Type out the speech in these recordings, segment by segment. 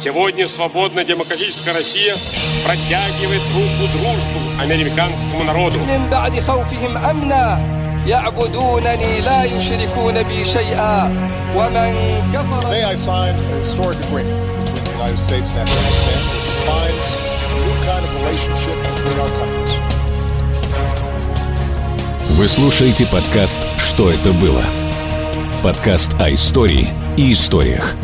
Сегодня свободная демократическая Россия протягивает руку дружбу американскому народу. يعبدونني لا يشركون بي شيئا ومن كفر May I sign a historic agreement between the United States and Afghanistan that defines a new kind of relationship between our countries. Вы слушаете подкаст «Что это было?» Подкаст о истории и историях.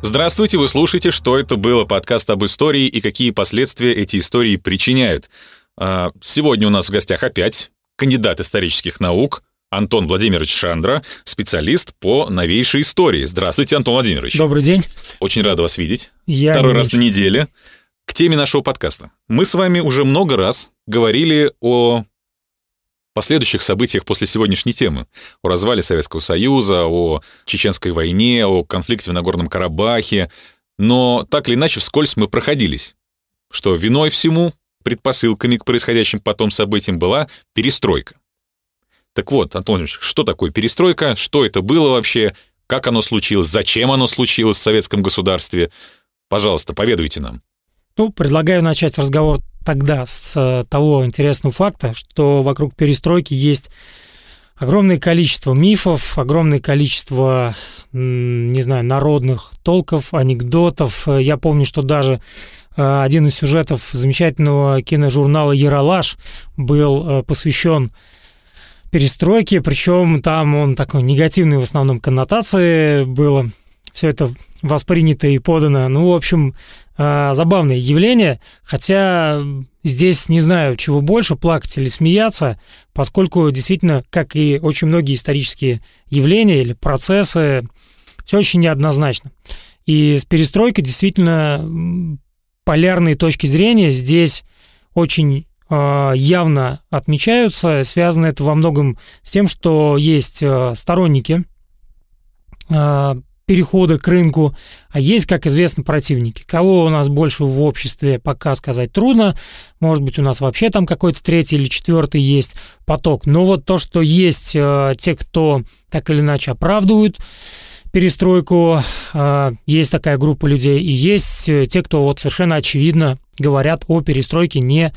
Здравствуйте, вы слушаете «Что это было?» Подкаст об истории и какие последствия эти истории причиняют. А, сегодня у нас в гостях опять кандидат исторических наук Антон Владимирович Шандра, специалист по новейшей истории. Здравствуйте, Антон Владимирович. Добрый день. Очень рада вас видеть. Я Второй раз на неделе. К теме нашего подкаста. Мы с вами уже много раз говорили о последующих событиях после сегодняшней темы. О развале Советского Союза, о Чеченской войне, о конфликте в Нагорном Карабахе. Но так или иначе вскользь мы проходились, что виной всему, предпосылками к происходящим потом событиям была перестройка. Так вот, Антон Ильич, что такое перестройка, что это было вообще, как оно случилось, зачем оно случилось в советском государстве? Пожалуйста, поведайте нам. Ну, предлагаю начать разговор тогда с э, того интересного факта, что вокруг перестройки есть огромное количество мифов, огромное количество, не знаю, народных толков, анекдотов. Я помню, что даже э, один из сюжетов замечательного киножурнала «Яралаш» был э, посвящен перестройке, причем там он такой негативный в основном коннотации было все это воспринято и подано. Ну, в общем, э, забавное явление, хотя здесь не знаю, чего больше, плакать или смеяться, поскольку действительно, как и очень многие исторические явления или процессы, все очень неоднозначно. И с перестройкой действительно полярные точки зрения здесь очень э, явно отмечаются. Связано это во многом с тем, что есть э, сторонники э, перехода к рынку, а есть, как известно, противники. Кого у нас больше в обществе, пока сказать трудно. Может быть, у нас вообще там какой-то третий или четвертый есть поток. Но вот то, что есть э, те, кто так или иначе оправдывают перестройку, э, есть такая группа людей, и есть э, те, кто вот совершенно очевидно говорят о перестройке не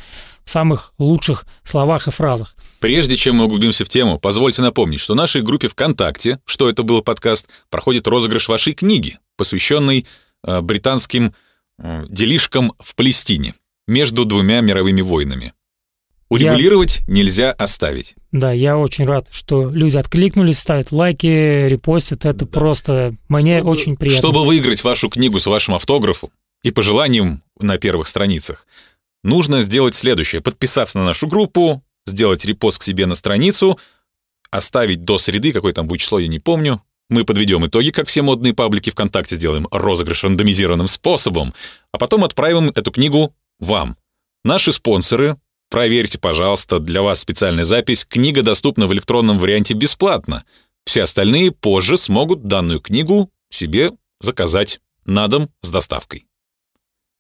самых лучших словах и фразах. Прежде чем мы углубимся в тему, позвольте напомнить, что в нашей группе ВКонтакте, что это был подкаст, проходит розыгрыш вашей книги, посвященной э, британским э, делишкам в Палестине между двумя мировыми войнами. Урегулировать нельзя оставить. Да, я очень рад, что люди откликнулись, ставят лайки, репостят. Это просто мне очень приятно. Чтобы выиграть вашу книгу с вашим автографом и пожеланием на первых страницах, нужно сделать следующее. Подписаться на нашу группу, сделать репост к себе на страницу, оставить до среды, какое там будет число, я не помню. Мы подведем итоги, как все модные паблики ВКонтакте, сделаем розыгрыш рандомизированным способом, а потом отправим эту книгу вам. Наши спонсоры, проверьте, пожалуйста, для вас специальная запись. Книга доступна в электронном варианте бесплатно. Все остальные позже смогут данную книгу себе заказать на дом с доставкой.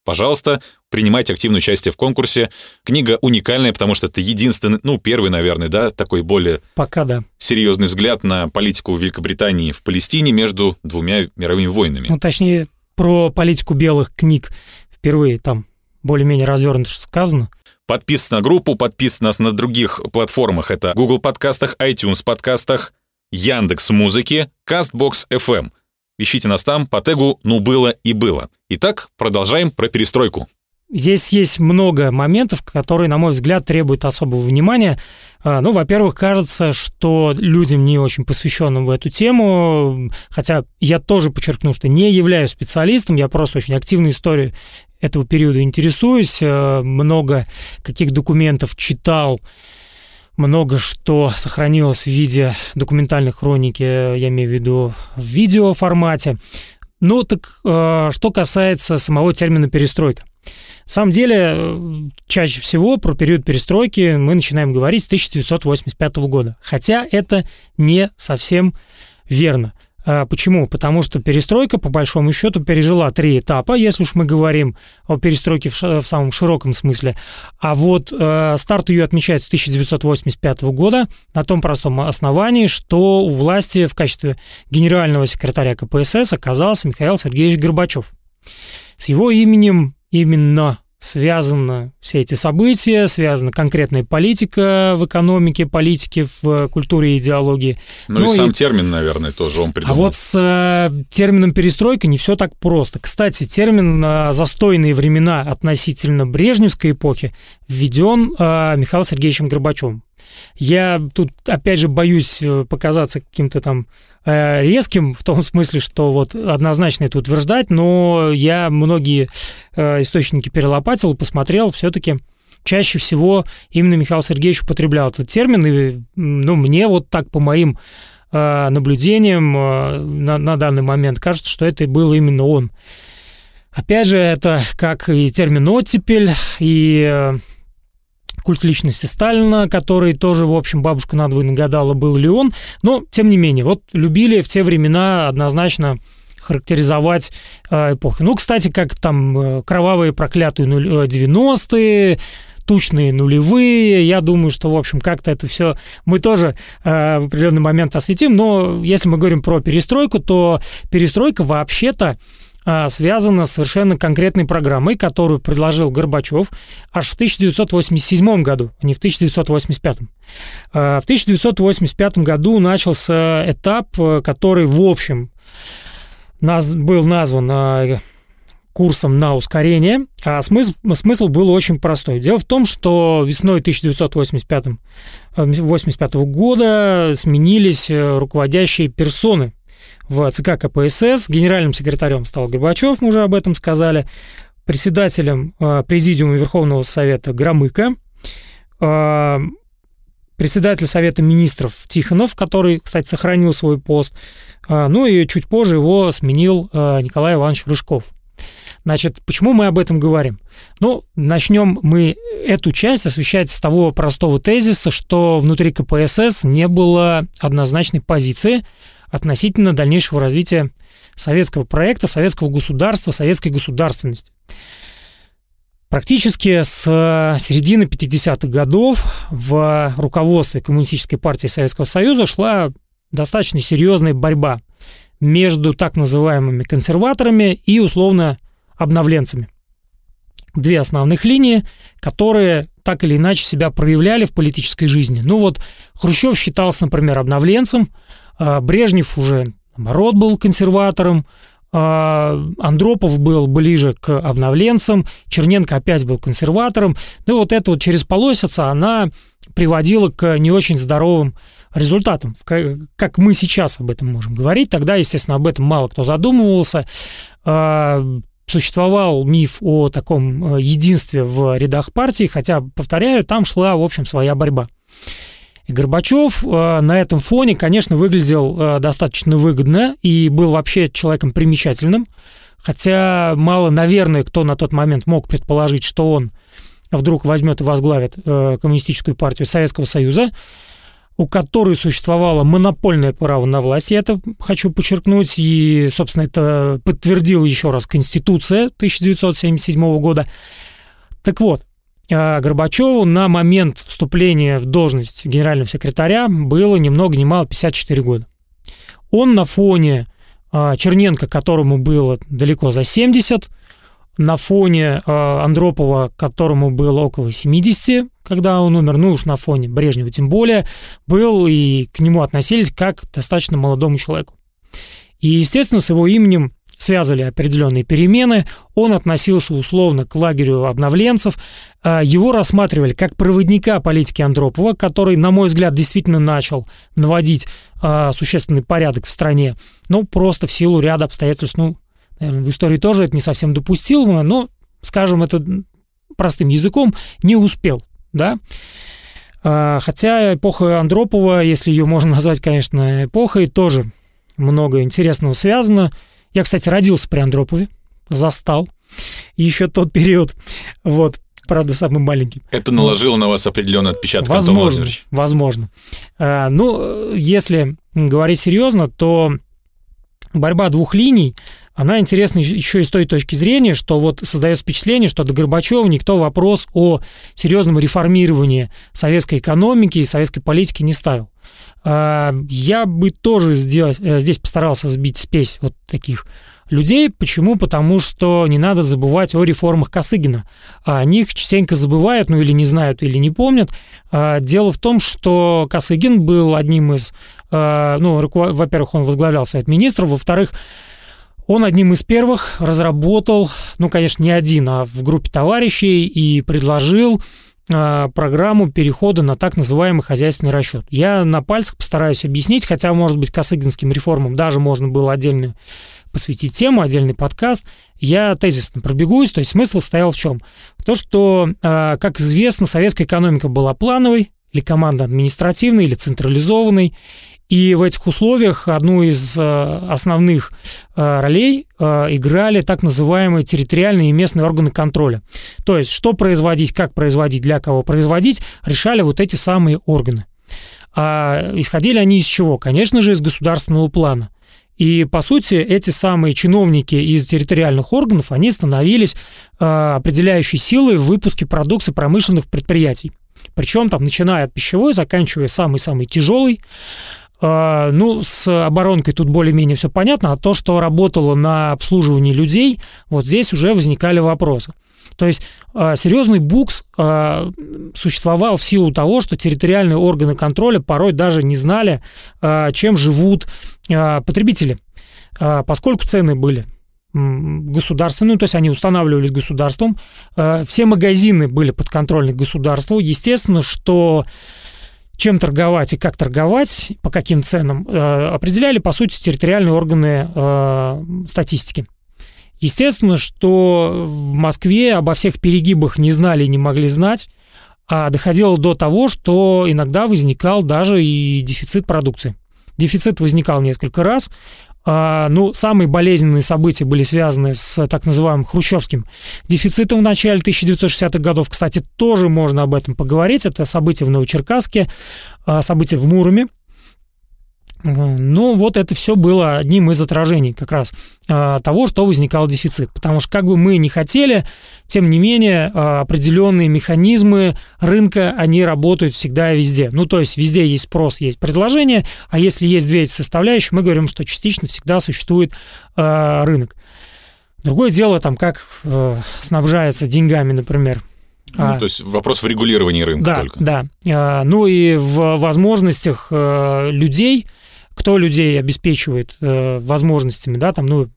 Пожалуйста, принимайте активное участие в конкурсе. Книга уникальная, потому что это единственный, ну, первый, наверное, да, такой более Пока да. серьезный взгляд на политику Великобритании в Палестине между двумя мировыми войнами. Ну, точнее, про политику белых книг впервые там более-менее развернуто сказано. Подписывайтесь на группу, подписывайтесь нас на других платформах. Это Google подкастах, iTunes подкастах, Яндекс Музыки, Castbox FM. Ищите нас там по тегу «Ну было и было». Итак, продолжаем про перестройку. Здесь есть много моментов, которые, на мой взгляд, требуют особого внимания. А, Ну, во-первых, кажется, что людям, не очень посвященным в эту тему, хотя я тоже подчеркну, что не являюсь специалистом, я просто очень активно историей этого периода интересуюсь, э, много каких документов читал, много что сохранилось в виде документальной хроники, я имею в виду в видеоформате. Ну, так э, что касается самого термина перестройка. На самом деле, э, чаще всего про период перестройки мы начинаем говорить с 1985 года. Хотя это не совсем верно. А, почему? Потому что перестройка, по большому счету, пережила три этапа, если уж мы говорим о перестройке в, в самом широком смысле. А вот э, старт ее отмечается с 1985 года на том простом основании, что у власти в качестве генерального секретаря КПСС оказался Михаил Сергеевич Горбачев. С его именем именно связаны все эти события, связана конкретная политика в экономике, политике, в культуре и идеологии. Ну, ну и сам термин, наверное, тоже он придумал. А вот с э, термином перестройка не все так просто. Кстати, термин на застойные времена относительно Брежневской эпохи введен э, Михаилом Сергеевичем Горбачевым. Я тут, опять же, боюсь э, показаться каким-то там э, резким, в том смысле, что вот однозначно это утверждать, но я многие э, источники перелопатил посмотрел, все-таки чаще всего именно Михаил Сергеевич употреблял этот термин, и ну, мне вот так по моим наблюдениям на, на данный момент кажется, что это был именно он. Опять же, это как и термин «оттепель», и культ личности Сталина, который тоже, в общем, бабушка надвое нагадала, был ли он. Но, тем не менее, вот любили в те времена однозначно характеризовать э, эпоху. Ну, кстати, как там э, кровавые проклятые 90-е, э, тучные нулевые. Я думаю, что, в общем, как-то это все мы тоже в определенный момент осветим. Но если мы говорим про перестройку, то перестройка вообще-то а, связана с совершенно конкретной программой, которую предложил Горбачев аж в 1987 году, а не в 1985. А, в 1985 году начался этап, э, который, в общем, был назван а, курсом на ускорение, а смысл, смысл был очень простой. Дело в том, что весной 1985 85 э, года сменились э, руководящие персоны в ЦК КПСС. Генеральным секретарем стал Горбачев, мы уже об этом сказали. Председателем э, Президиума Верховного Совета Громыко. Э, председатель Совета Министров Тихонов, который, кстати, сохранил свой пост. Э, ну и чуть позже его сменил Николай Иванович Рыжков. Значит, почему мы об этом говорим? Ну, начнем мы эту часть освещать с того простого тезиса, что внутри КПСС не было однозначной позиции относительно дальнейшего развития советского проекта, советского государства, советской государственности. Практически с середины 50-х годов в руководстве Коммунистической партии Советского Союза шла достаточно серьезная борьба между так называемыми консерваторами и условно обновленцами. Две основных линии, которые так или иначе себя проявляли в политической жизни. Ну вот Хрущев считался, например, обновленцем, Брежнев уже, наоборот, был консерватором, а, Андропов был ближе к обновленцам, Черненко опять был консерватором. Ну вот это вот через полосица она приводила к не очень здоровым результатам. Как мы сейчас об этом можем говорить, тогда, естественно, об этом мало кто задумывался. А, существовал миф о таком э, единстве в рядах партии, хотя, повторяю, там шла, в общем, своя борьба. И Горбачев э, на этом фоне, конечно, выглядел э, достаточно выгодно и был вообще человеком примечательным, хотя мало, наверное, кто на тот момент мог предположить, что он вдруг возьмет и возглавит Коммунистическую партию Советского Союза у которой существовало монопольное право на власть. Я это хочу подчеркнуть, и, собственно, это подтвердила еще раз Конституция 1977 года. Так вот, Горбачеву на момент вступления в должность генерального секретаря было ни много ни мало 54 года. Он на фоне а, Черненко, которому было далеко за 70, на фоне э, Андропова, которому было около 70, когда он умер, ну уж на фоне Брежнева тем более, был и к нему относились как к достаточно молодому человеку. И, естественно, с его именем связывали определенные перемены, он относился условно к лагерю обновленцев, э, его рассматривали как проводника политики Андропова, который, на мой взгляд, действительно начал наводить э, существенный порядок в стране, ну, просто в силу ряда обстоятельств, ну, в истории тоже это не совсем допустимо, но, скажем это простым языком, не успел, да. А, хотя эпоха Андропова, если ее можно назвать, конечно, эпохой, тоже много интересного связано. Я, кстати, родился при Андропове, застал еще тот период, вот, правда, самый маленький. Это наложило на вас определенный отпечаток, Возможно, возможно. А, ну, если говорить серьезно, то борьба двух линий, она интересна еще и с той точки зрения, что вот создается впечатление, что до Горбачева никто вопрос о серьезном реформировании советской экономики и советской политики не ставил. А, я бы тоже э, здесь постарался сбить спесь вот таких людей. Почему? Потому что не надо забывать о реформах Косыгина. О них частенько забывают, ну или не знают, или не помнят. А, дело в том, что Косыгин был одним из... А, ну, во-первых, он возглавлял Совет Министров, во-вторых, он одним из первых разработал, ну, конечно, не один, а в группе товарищей и предложил а, программу перехода на так называемый хозяйственный расчет. Я на пальцах постараюсь объяснить, хотя, может быть, косыгинским реформам даже можно было отдельную посвятить тему, отдельный подкаст. Я тезисно пробегусь, то есть смысл стоял в чем? То, что, а, как известно, советская экономика была плановой, или команда административной, или централизованной, и в этих условиях одну из э, основных э, ролей э, играли так называемые территориальные и местные органы контроля. То есть, что производить, как производить, для кого производить, решали вот эти самые органы. А исходили они из чего? Конечно же, из государственного плана. И, по сути, эти самые чиновники из территориальных органов, они становились определяющей силой в выпуске продукции промышленных предприятий. Причем там, начиная от пищевой, заканчивая самый-самый тяжелый, а, ну, с оборонкой тут более-менее все понятно, а то, что работало на обслуживании людей, вот здесь уже возникали вопросы. То есть а, серьезный букс а, существовал в силу того, что территориальные органы контроля порой даже не знали, чем живут потребители, поскольку цены были государственные, ну, то есть они устанавливались государством, все магазины были подконтрольны государству. Естественно, что чем торговать и как торговать, по каким ценам, э, определяли, по сути, территориальные органы э, статистики. Естественно, что в Москве обо всех перегибах не знали и не могли знать, а доходило до того, что иногда возникал даже и дефицит продукции. Дефицит возникал несколько раз, ну, самые болезненные события были связаны с так называемым хрущевским дефицитом в начале 1960-х годов. Кстати, тоже можно об этом поговорить. Это события в Новочеркасске, а, события в Муроме. Ну, вот это все было одним из отражений как раз а, того, что возникал дефицит. Потому что как бы мы не хотели, тем не менее а, определенные механизмы рынка, они работают всегда и везде. Ну, то есть везде есть спрос, есть предложение, а если есть две эти составляющие, мы говорим, что частично всегда существует а, рынок. Другое дело, там, как снабжается деньгами, например, ну, а, то есть вопрос в регулировании рынка да, только. Да, а, ну и в возможностях э, людей кто людей обеспечивает э, возможностями, да, там, ну,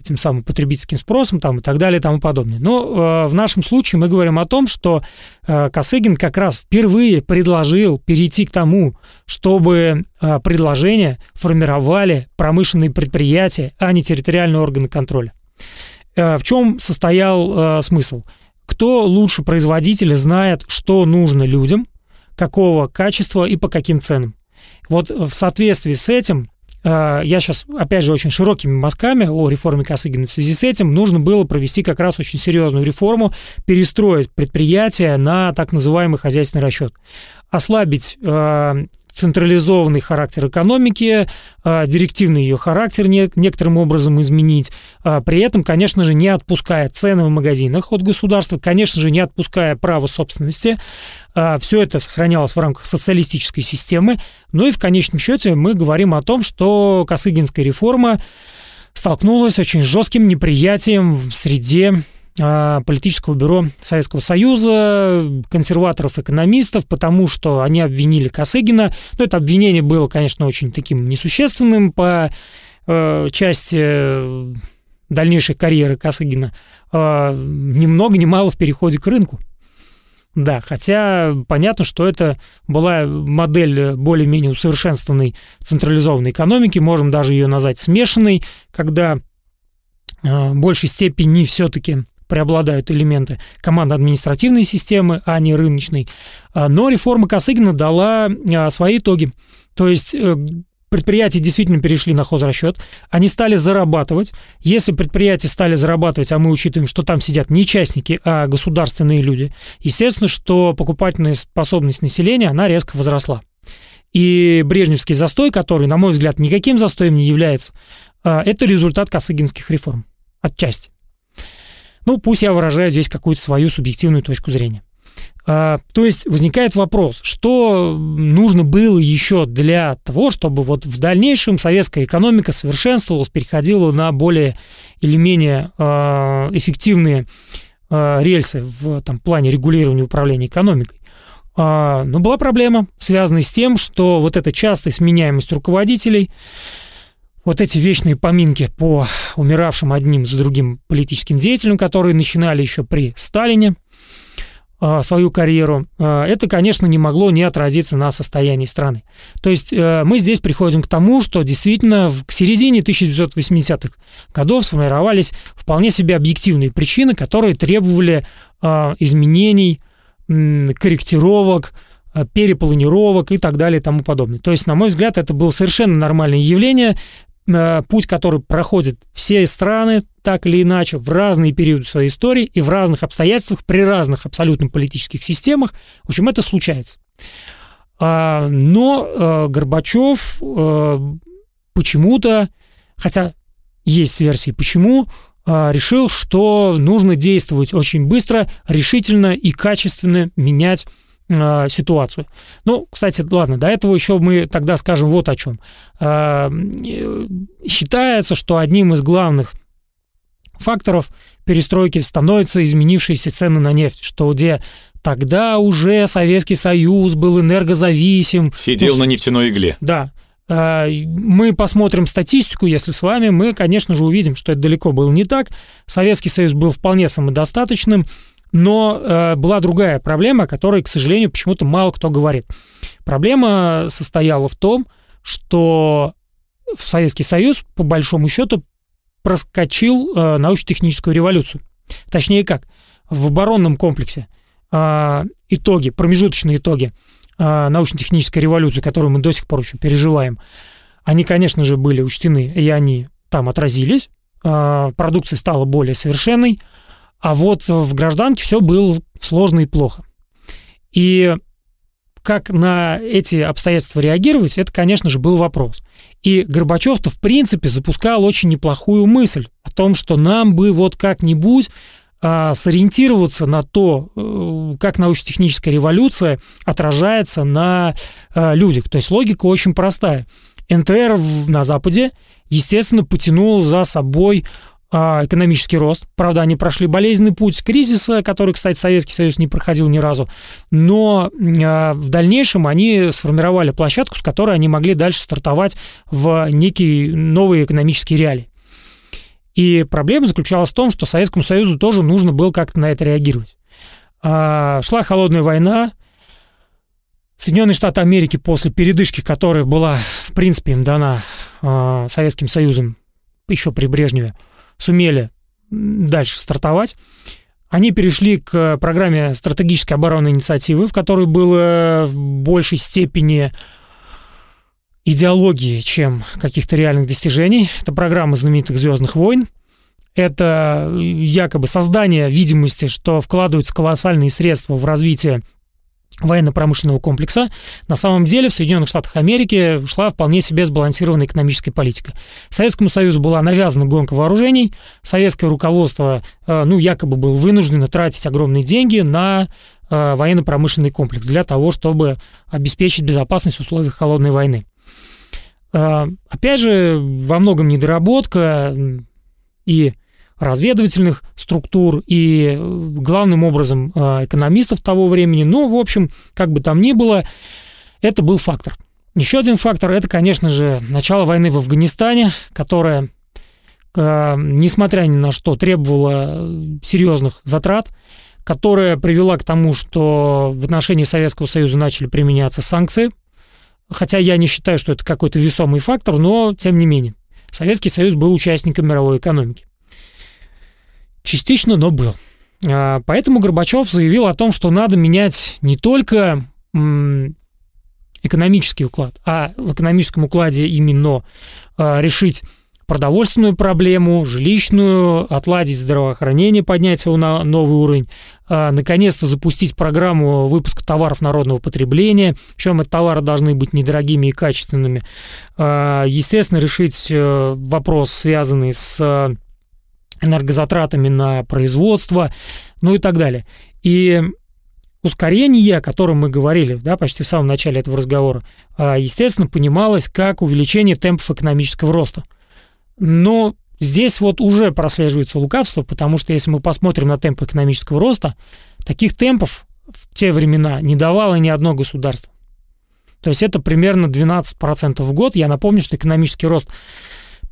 этим самым потребительским спросом там, и так далее и тому подобное. Но э, в нашем случае мы говорим о том, что э, Косыгин как раз впервые предложил перейти к тому, чтобы э, предложения формировали промышленные предприятия, а не территориальные органы контроля. Э, в чем состоял э, смысл? Кто лучше производителя знает, что нужно людям, какого качества и по каким ценам. Вот в соответствии с этим э, я сейчас, опять же, очень широкими мазками о реформе Косыгина. В связи с этим нужно было провести как раз очень серьезную реформу, перестроить предприятие на так называемый хозяйственный расчет, ослабить э, централизованный характер экономики, а, директивный ее характер некоторым образом изменить, а, при этом, конечно же, не отпуская цены в магазинах от государства, конечно же, не отпуская право собственности. А, Все это сохранялось в рамках социалистической системы. Ну и в конечном счете мы говорим о том, что Косыгинская реформа столкнулась с очень жестким неприятием в среде политического бюро Советского Союза, консерваторов-экономистов, потому что они обвинили Косыгина. Ну, это обвинение было, конечно, очень таким несущественным по э, части дальнейшей карьеры Косыгина. Э, ни много ни мало в переходе к рынку. Да, хотя понятно, что это была модель более-менее усовершенствованной централизованной экономики, можем даже ее назвать смешанной, когда э, в большей степени все-таки преобладают элементы командно-административной системы, а не рыночной. А, но реформа Косыгина дала а, свои итоги. То есть э, предприятия действительно перешли на хозрасчет, они стали зарабатывать. Если предприятия стали зарабатывать, а мы учитываем, что там сидят не частники, а государственные люди, естественно, что покупательная способность населения, она резко возросла. И брежневский застой, который, на мой взгляд, никаким застоем не является, это результат косыгинских реформ. Отчасти. Ну, пусть я выражаю здесь какую-то свою субъективную точку зрения. А, то есть возникает вопрос, что нужно было еще для того, чтобы вот в дальнейшем советская экономика совершенствовалась, переходила на более или менее а, эффективные а, рельсы в там, плане регулирования управления экономикой. Но была проблема, связанная с тем, что вот эта частая сменяемость руководителей, вот эти вечные поминки по умиравшим одним за другим политическим деятелям, которые начинали еще при Сталине, а, свою карьеру, а, это, конечно, не могло не отразиться на состоянии страны. То есть э, мы здесь приходим к тому, что действительно к середине 1980-х годов сформировались вполне себе объективные причины, которые требовали а, изменений, корректировок, перепланировок и так далее и тому подобное. То есть, на мой взгляд, это было совершенно нормальное явление, путь, который проходят все страны, так или иначе, в разные периоды своей истории и в разных обстоятельствах, при разных абсолютно политических системах. В общем, это случается. А, но э, Горбачев э, почему-то, хотя есть версии почему, решил, что нужно действовать очень быстро, решительно и качественно менять э, ситуацию. Ну, кстати, ладно, до этого еще мы тогда скажем вот о чем. Э, считается, что одним из главных факторов перестройки становятся изменившиеся цены на нефть, что где тогда уже Советский Союз был энергозависим. Сидел ну, на нефтяной игле. Да. Мы посмотрим статистику, если с вами, мы, конечно же, увидим, что это далеко было не так. Советский Союз был вполне самодостаточным, но э, была другая проблема, о которой, к сожалению, почему-то мало кто говорит. Проблема состояла в том, что в Советский Союз, по большому счету, проскочил э, научно-техническую революцию. Точнее как, в оборонном комплексе э, итоги, промежуточные итоги э, научно-технической революции, которую мы до сих пор еще переживаем, они, конечно же, были учтены, и они там отразились. Э, продукция стала более совершенной, а вот в гражданке все было сложно и плохо. И как на эти обстоятельства реагировать, это, конечно же, был вопрос. И Горбачев-то, в принципе, запускал очень неплохую мысль о том, что нам бы вот как-нибудь а, сориентироваться на то, э, как научно-техническая революция отражается на а, людях. То есть логика очень простая. НТР на Западе, естественно, потянул за собой экономический рост. Правда, они прошли болезненный путь кризиса, который, кстати, Советский Союз не проходил ни разу. Но а, в дальнейшем они сформировали площадку, с которой они могли дальше стартовать в некий новый экономический реалии. И проблема заключалась в том, что Советскому Союзу тоже нужно было как-то на это реагировать. А, шла холодная война, Соединенные Штаты Америки после передышки, которая была, в принципе, им дана Советским Союзом еще при Брежневе, сумели дальше стартовать. Они перешли к программе стратегической оборонной инициативы, в которой было в большей степени идеологии, чем каких-то реальных достижений. Это программа знаменитых «Звездных войн». Это якобы создание видимости, что вкладываются колоссальные средства в развитие военно-промышленного комплекса, на самом деле в Соединенных Штатах Америки шла вполне себе сбалансированная экономическая политика. Советскому Союзу была навязана гонка вооружений, советское руководство, э, ну, якобы было вынуждено тратить огромные деньги на э, военно-промышленный комплекс для того, чтобы обеспечить безопасность в условиях холодной войны. Э, опять же, во многом недоработка и разведывательных структур и э, главным образом э, экономистов того времени. Но, в общем, как бы там ни было, это был фактор. Еще один фактор – это, конечно же, начало войны в Афганистане, которая, э, несмотря ни на что, требовала серьезных затрат, которая привела к тому, что в отношении Советского Союза начали применяться санкции. Хотя я не считаю, что это какой-то весомый фактор, но тем не менее. Советский Союз был участником мировой экономики. Частично, но был. А, поэтому Горбачев заявил о том, что надо менять не только экономический уклад, а в экономическом укладе именно а, решить продовольственную проблему, жилищную, отладить здравоохранение, поднять его на новый уровень, а, наконец-то запустить программу выпуска товаров народного потребления, причем эти товары должны быть недорогими и качественными. Естественно, решить э, вопрос, связанный с энергозатратами на производство, ну и так далее. И ускорение, о котором мы говорили да, почти в самом начале этого разговора, а, естественно, понималось как увеличение темпов экономического роста. Но здесь вот уже прослеживается лукавство, потому что если мы посмотрим на темпы экономического роста, таких темпов в те времена не давало ни одно государство. То есть это примерно 12% в год. Я напомню, что экономический рост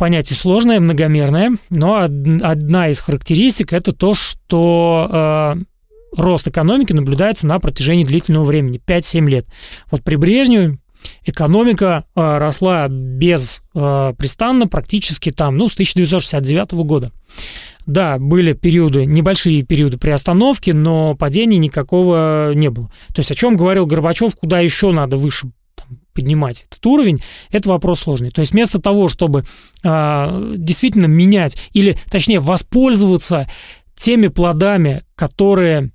понятие сложное, многомерное, но одна из характеристик это то, что э, рост экономики наблюдается на протяжении длительного времени, 5-7 лет. Вот при Брежневе экономика э, росла беспрестанно э, практически там, ну, с 1969 года. Да, были периоды, небольшие периоды приостановки, но падения никакого не было. То есть о чем говорил Горбачев, куда еще надо выше поднимать этот уровень, это вопрос сложный. То есть вместо того, чтобы э, действительно менять или, точнее, воспользоваться теми плодами, которые,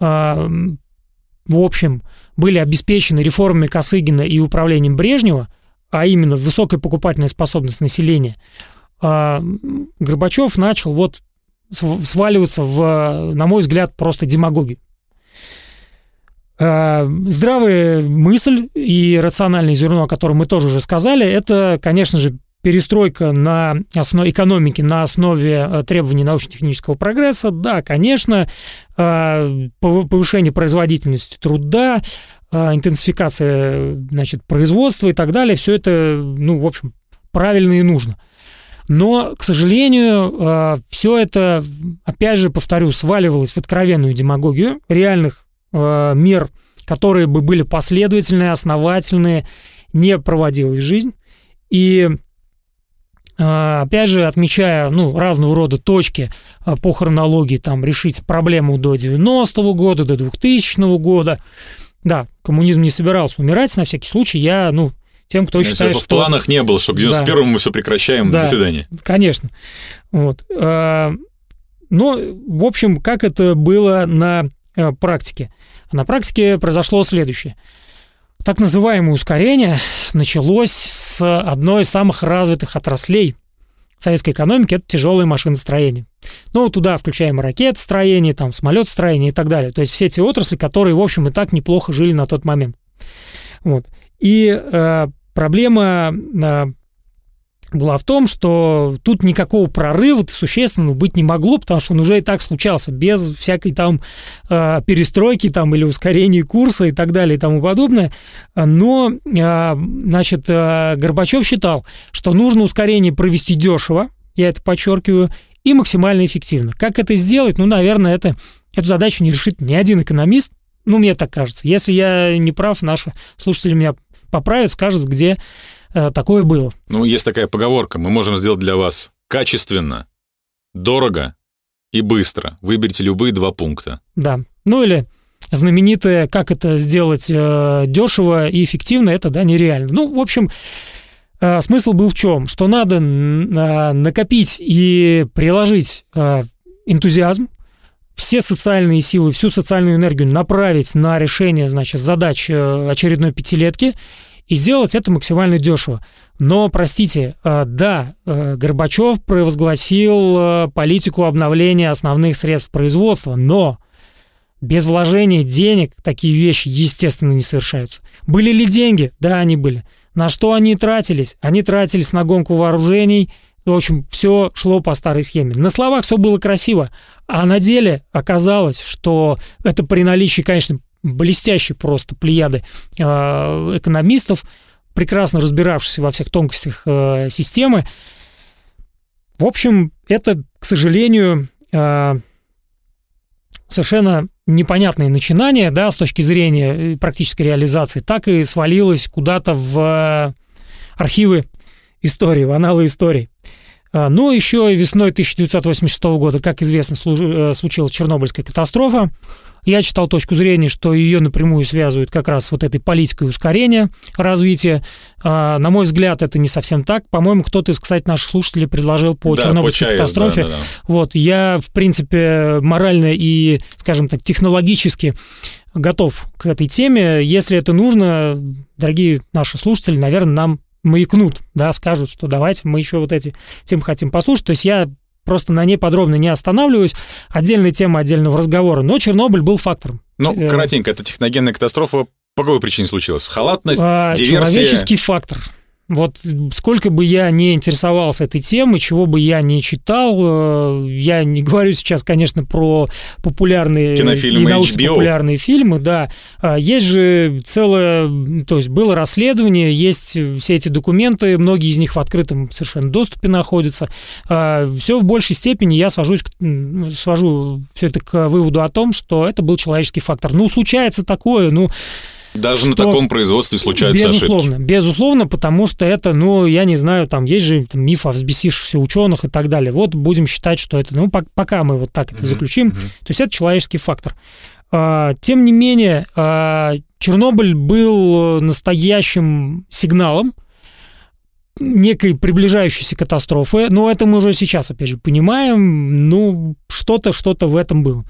э, в общем, были обеспечены реформами Косыгина и управлением Брежнева, а именно высокая покупательная способность населения, э, Горбачев начал вот сваливаться в, на мой взгляд, просто демагогию. Э, здравая мысль и рациональное зерно, о котором мы тоже уже сказали, это, конечно же, перестройка на основе экономики на основе э, требований научно-технического прогресса. Да, конечно, э, повышение производительности труда, интенсификация значит, производства и так далее, все это, ну, в общем, правильно и нужно. Но, к сожалению, все это, опять же, повторю, сваливалось в откровенную демагогию реальных Э, мер, которые бы были последовательные, основательные, не проводилась жизнь. И э, опять же, отмечая ну, разного рода точки э, по хронологии, там, решить проблему до 90-го года, до 2000 года. Да, коммунизм не собирался умирать, на всякий случай я, ну, тем, кто считает, что... в планах не было, что к 91-му да, мы все прекращаем, да, до свидания. Конечно. Вот. Но, в общем, как это было на практике? А на практике произошло следующее. Так называемое ускорение началось с одной из самых развитых отраслей советской экономики – это тяжелое машиностроение. Ну, туда включаем ракетостроение, там, самолетостроение и так далее. То есть все те отрасли, которые, в общем, и так неплохо жили на тот момент. Вот. И э, проблема э, была в том, что тут никакого прорыва существенного быть не могло, потому что он уже и так случался, без всякой там э, перестройки там или ускорения курса и так далее и тому подобное. Но, э, значит, э, Горбачев считал, что нужно ускорение провести дешево, я это подчеркиваю, и максимально эффективно. Как это сделать? Ну, наверное, это, эту задачу не решит ни один экономист, ну, мне так кажется. Если я не прав, наши слушатели меня поправят, скажут, где такое было. Ну, есть такая поговорка, мы можем сделать для вас качественно, дорого и быстро. Выберите любые два пункта. Да. Ну или знаменитое, как это сделать э, дешево и эффективно, это, да, нереально. Ну, в общем, э, смысл был в чем? Что надо э, накопить и приложить э, энтузиазм, все социальные силы, всю социальную энергию направить на решение, значит, задач э, очередной пятилетки и сделать это максимально дешево. Но, простите, э, да, э, Горбачев провозгласил э, политику обновления основных средств производства, но без вложения денег такие вещи, естественно, не совершаются. Были ли деньги? Да, они были. На что они тратились? Они тратились на гонку вооружений. В общем, все шло по старой схеме. На словах все было красиво, а на деле оказалось, что это при наличии, конечно, блестящие просто плеяды а, экономистов, прекрасно разбиравшихся во всех тонкостях э, системы. В общем, это, к сожалению, а, совершенно непонятное начинание, да, с точки зрения э, практической реализации, так и свалилось куда-то в архивы истории, в аналы истории. А, Но еще весной 1986 года, как известно, э, случилась Чернобыльская катастрофа. Я читал точку зрения, что ее напрямую связывают как раз вот этой политикой ускорения развития. А, На мой взгляд, это не совсем так. По-моему, кто-то из, кстати, наших слушателей предложил по Да, Чернобыльской ЧАЭС, катастрофе. да, да, да. Вот, я, в принципе, морально и, скажем так, технологически готов к этой теме. Если это нужно, дорогие наши слушатели, наверное, нам маякнут, да, скажут, что давайте мы еще вот эти темы хотим послушать. То есть я просто на ней подробно не останавливаюсь. Отдельная тема отдельного разговора. Но Чернобыль был фактором. Ну, Э, коротенько, это техногенная катастрофа по какой причине случилась? Халатность, А, диверсия? Человеческий фактор. Вот сколько бы я не интересовался этой темой, чего бы я не читал, э, я не говорю сейчас, конечно, про популярные Кинофильмы и научно-популярные фильмы, да. А Есть же целое, то есть было расследование, есть все эти документы, многие из них в открытом совершенно доступе находятся. Все в большей степени я свожусь, свожу все это к выводу о том, что это был человеческий фактор. Ну, случается такое, ну, Даже на что- таком производстве случаются безусловно, ошибки. безусловно, потому что это, ну, я не знаю, там есть же там, миф о взбесившихся ученых и так далее. Вот будем считать, что это, ну, пок- пока мы вот так это заключим, то есть это человеческий фактор. А, Тем не менее, а, Чернобыль был настоящим сигналом некой приближающейся катастрофы, но это мы уже сейчас, опять же, понимаем, ну, что-то, что-то в этом было.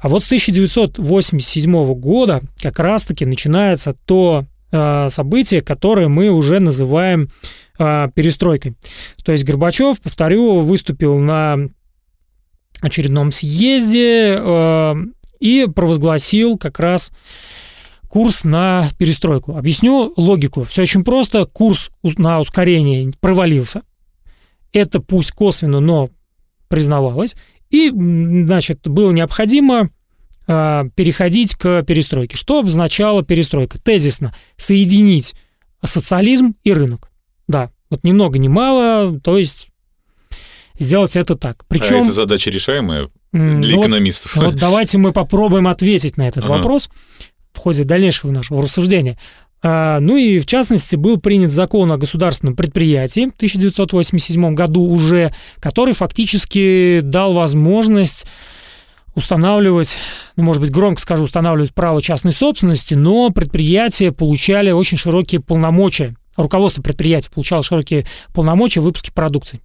А вот с 1987 года как раз-таки начинается то э, событие, которое мы уже называем э, перестройкой. То есть Горбачев, повторю, выступил на очередном съезде э, и провозгласил как раз курс на перестройку. Объясню логику. Все очень просто. Курс на ускорение провалился. Это пусть косвенно, но признавалось. И, значит, было необходимо а, переходить к перестройке. Что обозначала перестройка? Тезисно соединить социализм и рынок. Да, вот ни много ни мало, то есть сделать это так. А Причем это задача решаемая для ну вот- экономистов. вот давайте мы попробуем ответить на этот Ага. вопрос в ходе дальнейшего нашего рассуждения. А, Ну и в частности был принят закон о государственном предприятии в 1987 году уже, который фактически дал возможность устанавливать, ну, может быть, громко скажу, устанавливать право частной собственности, но предприятия получали очень широкие полномочия. Руководство предприятия получало широкие полномочия в выпуске продукции.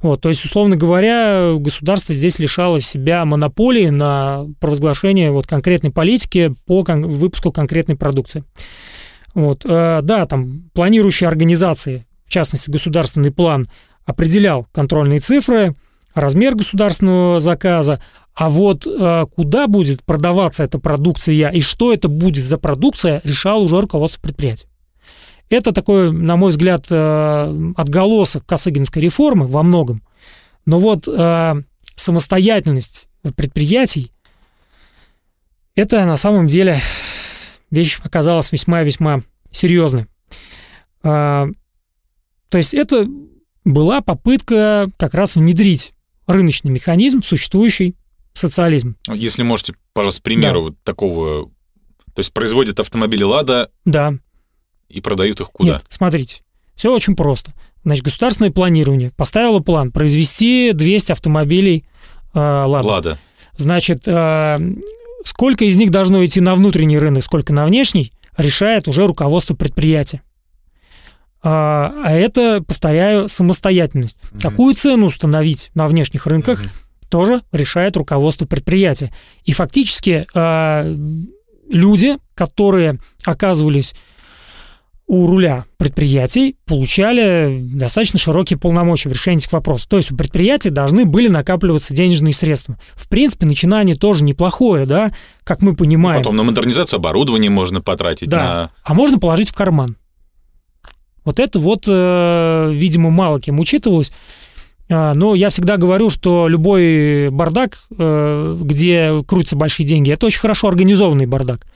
Вот, то есть, условно говоря, государство здесь лишало себя монополии на провозглашение вот конкретной политики по кон- выпуску конкретной продукции. Вот, э, да, там планирующие организации, в частности, государственный план определял контрольные цифры, размер государственного заказа, а вот э, куда будет продаваться эта продукция и что это будет за продукция, решало уже руководство предприятия. Это такой, на мой взгляд, э, отголосок Косыгинской реформы во многом. Но вот э, самостоятельность предприятий, это на самом деле вещь оказалась весьма-весьма серьезной. А, То есть это была попытка как раз внедрить рыночный механизм в существующий социализм. Если можете, пожалуйста, примеры Да. вот такого... То есть производят автомобили «Лада» Да, и продают их куда? Нет, смотрите, все очень просто. Значит, государственное планирование поставило план произвести 200 автомобилей э, «Лада». «Лада». Значит, э, сколько из них должно идти на внутренний рынок, сколько на внешний, решает уже руководство предприятия. А а это, повторяю, самостоятельность. Мгм. Какую цену установить на внешних рынках, Мгм. тоже решает руководство предприятия. И фактически э, люди, которые оказывались у руля предприятий, получали достаточно широкие полномочия в решении этих вопросов. То есть у предприятий должны были накапливаться денежные средства. В принципе, начинание тоже неплохое, да, как мы понимаем. Потом на модернизацию оборудования можно потратить, Да. А можно положить в карман. Вот это вот, э, видимо, мало кем учитывалось. А, Но я всегда говорю, что любой бардак, э, где крутятся большие деньги, это очень хорошо организованный бардак.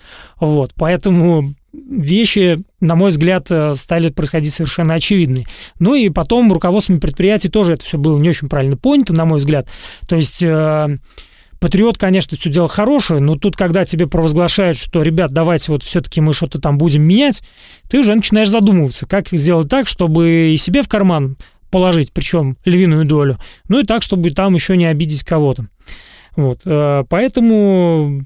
Вот, поэтому вещи, на мой взгляд, э, стали происходить совершенно очевидные. Ну и потом руководством предприятий тоже это все было не очень правильно понято, на мой взгляд. То есть э, Патриот, конечно, все дело хорошее, но тут, когда тебе провозглашают, что, ребят, давайте вот все-таки мы что-то там будем менять, ты уже начинаешь задумываться, как сделать так, чтобы и себе в карман положить, причем львиную долю, ну и так, чтобы там еще не обидеть кого-то. Вот, э, поэтому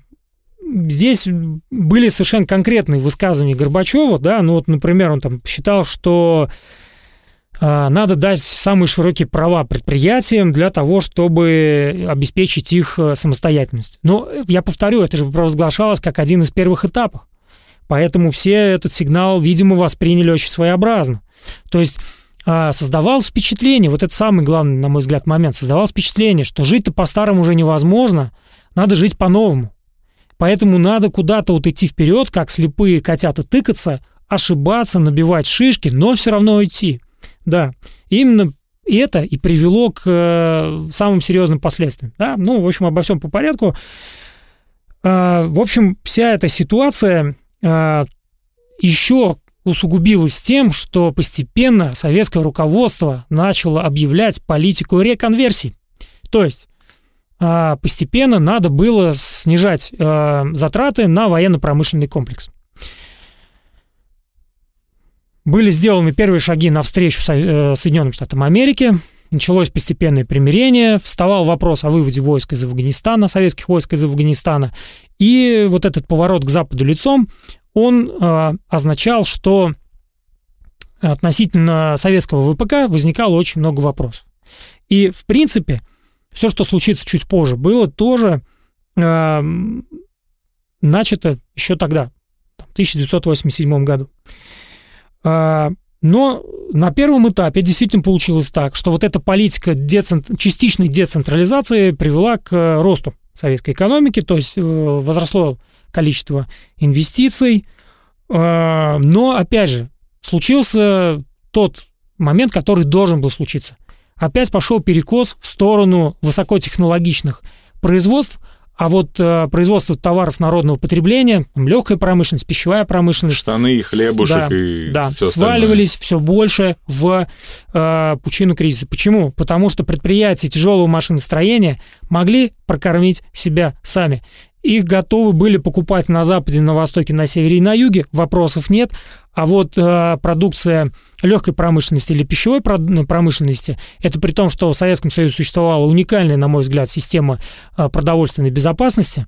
здесь были совершенно конкретные высказывания Горбачева, да, ну вот, например, он там считал, что э, надо дать самые широкие права предприятиям для того, чтобы обеспечить их э, самостоятельность. Но я повторю, это же провозглашалось как один из первых этапов. Поэтому все этот сигнал, видимо, восприняли очень своеобразно. То есть а, создавалось впечатление, вот это самый главный, на мой взгляд, момент, создавалось впечатление, что жить-то по-старому уже невозможно, надо жить по-новому. Поэтому надо куда-то вот идти вперед, как слепые котята тыкаться, ошибаться, набивать шишки, но все равно идти. Да, именно это и привело к э, самым серьезным последствиям. Да? Ну, в общем, обо всем по порядку. Э, в общем, вся эта ситуация а, еще усугубилось тем, что постепенно советское руководство начало объявлять политику реконверсии. То есть постепенно надо было снижать а, затраты на военно-промышленный комплекс. Были сделаны первые шаги навстречу э, Соединенным Штатам Америки, началось постепенное примирение, вставал вопрос о выводе войск из Афганистана, советских войск из Афганистана, и вот этот поворот к Западу лицом, он э, означал, что относительно советского ВПК возникало очень много вопросов. И, в принципе, все, что случится чуть позже, было тоже э, начато еще тогда, в 1987 году. Э, но на первом этапе действительно получилось так, что вот эта политика децент... частичной децентрализации привела к росту советской экономики, то есть э, возросло количество инвестиций, э, но, опять же, случился тот момент, который должен был случиться. Опять пошел перекос в сторону высокотехнологичных производств, а вот э, производство товаров народного потребления, там, легкая промышленность, пищевая промышленность, штаны, хлебушек да, и да, все сваливались все больше в э, пучину кризиса. Почему? Потому что предприятия тяжелого машиностроения могли прокормить себя сами их готовы были покупать на Западе, на Востоке, на Севере и на Юге, вопросов нет. А вот э, продукция легкой промышленности или пищевой ну, промышленности, это при том, что в Советском Союзе существовала уникальная, на мой взгляд, система э, продовольственной безопасности,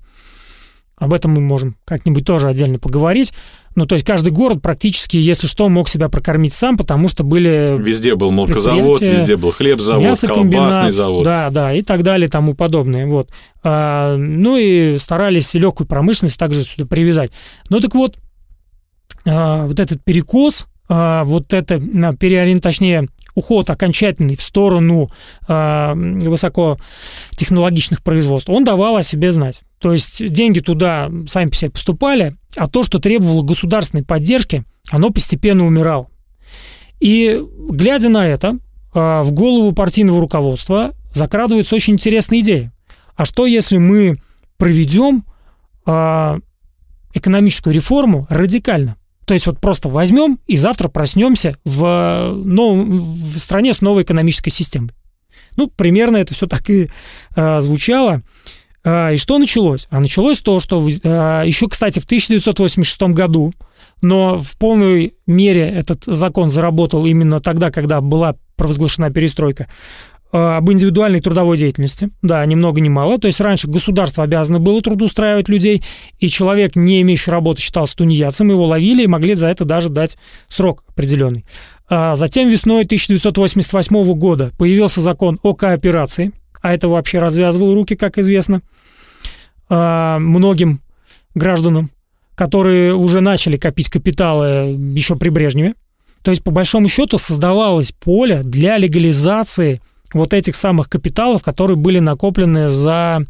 об этом мы можем как-нибудь тоже отдельно поговорить. Ну, то есть каждый город практически, если что, мог себя прокормить сам, потому что были... Везде был молокозавод, везде был хлебзавод, колбасный завод. Да, да, и так далее, и тому подобное. Вот. А, ну и старались легкую промышленность также сюда привязать. Ну так вот, вот этот перекос, а, вот это переориентация, точнее, уход окончательный в сторону э, высокотехнологичных производств, он давал о себе знать. То есть деньги туда сами по себе поступали, а то, что требовало государственной поддержки, оно постепенно умирало. И глядя на это, в голову партийного руководства закрадывается очень интересная идея. А что если мы проведем экономическую реформу радикально? То есть вот просто возьмем и завтра проснемся в, нов... в стране с новой экономической системой. Ну, примерно это все так и э, звучало. Э, и что началось? А началось то, что э, еще, кстати, в 1986 году, но в полной мере этот закон заработал именно тогда, когда была провозглашена перестройка, Э, об индивидуальной трудовой деятельности. Да, ни много ни мало. То есть раньше государство обязано было трудоустраивать людей, и человек, не имеющий работы, считался тунеядцем, его ловили и могли за это даже дать срок определенный. А затем весной 1988 года появился закон о кооперации, а это вообще развязывало руки, как известно, а, многим гражданам, которые уже начали копить капиталы еще при Брежневе. То есть, по большому счету, создавалось поле для легализации – вот этих самых капиталов, которые были накоплены за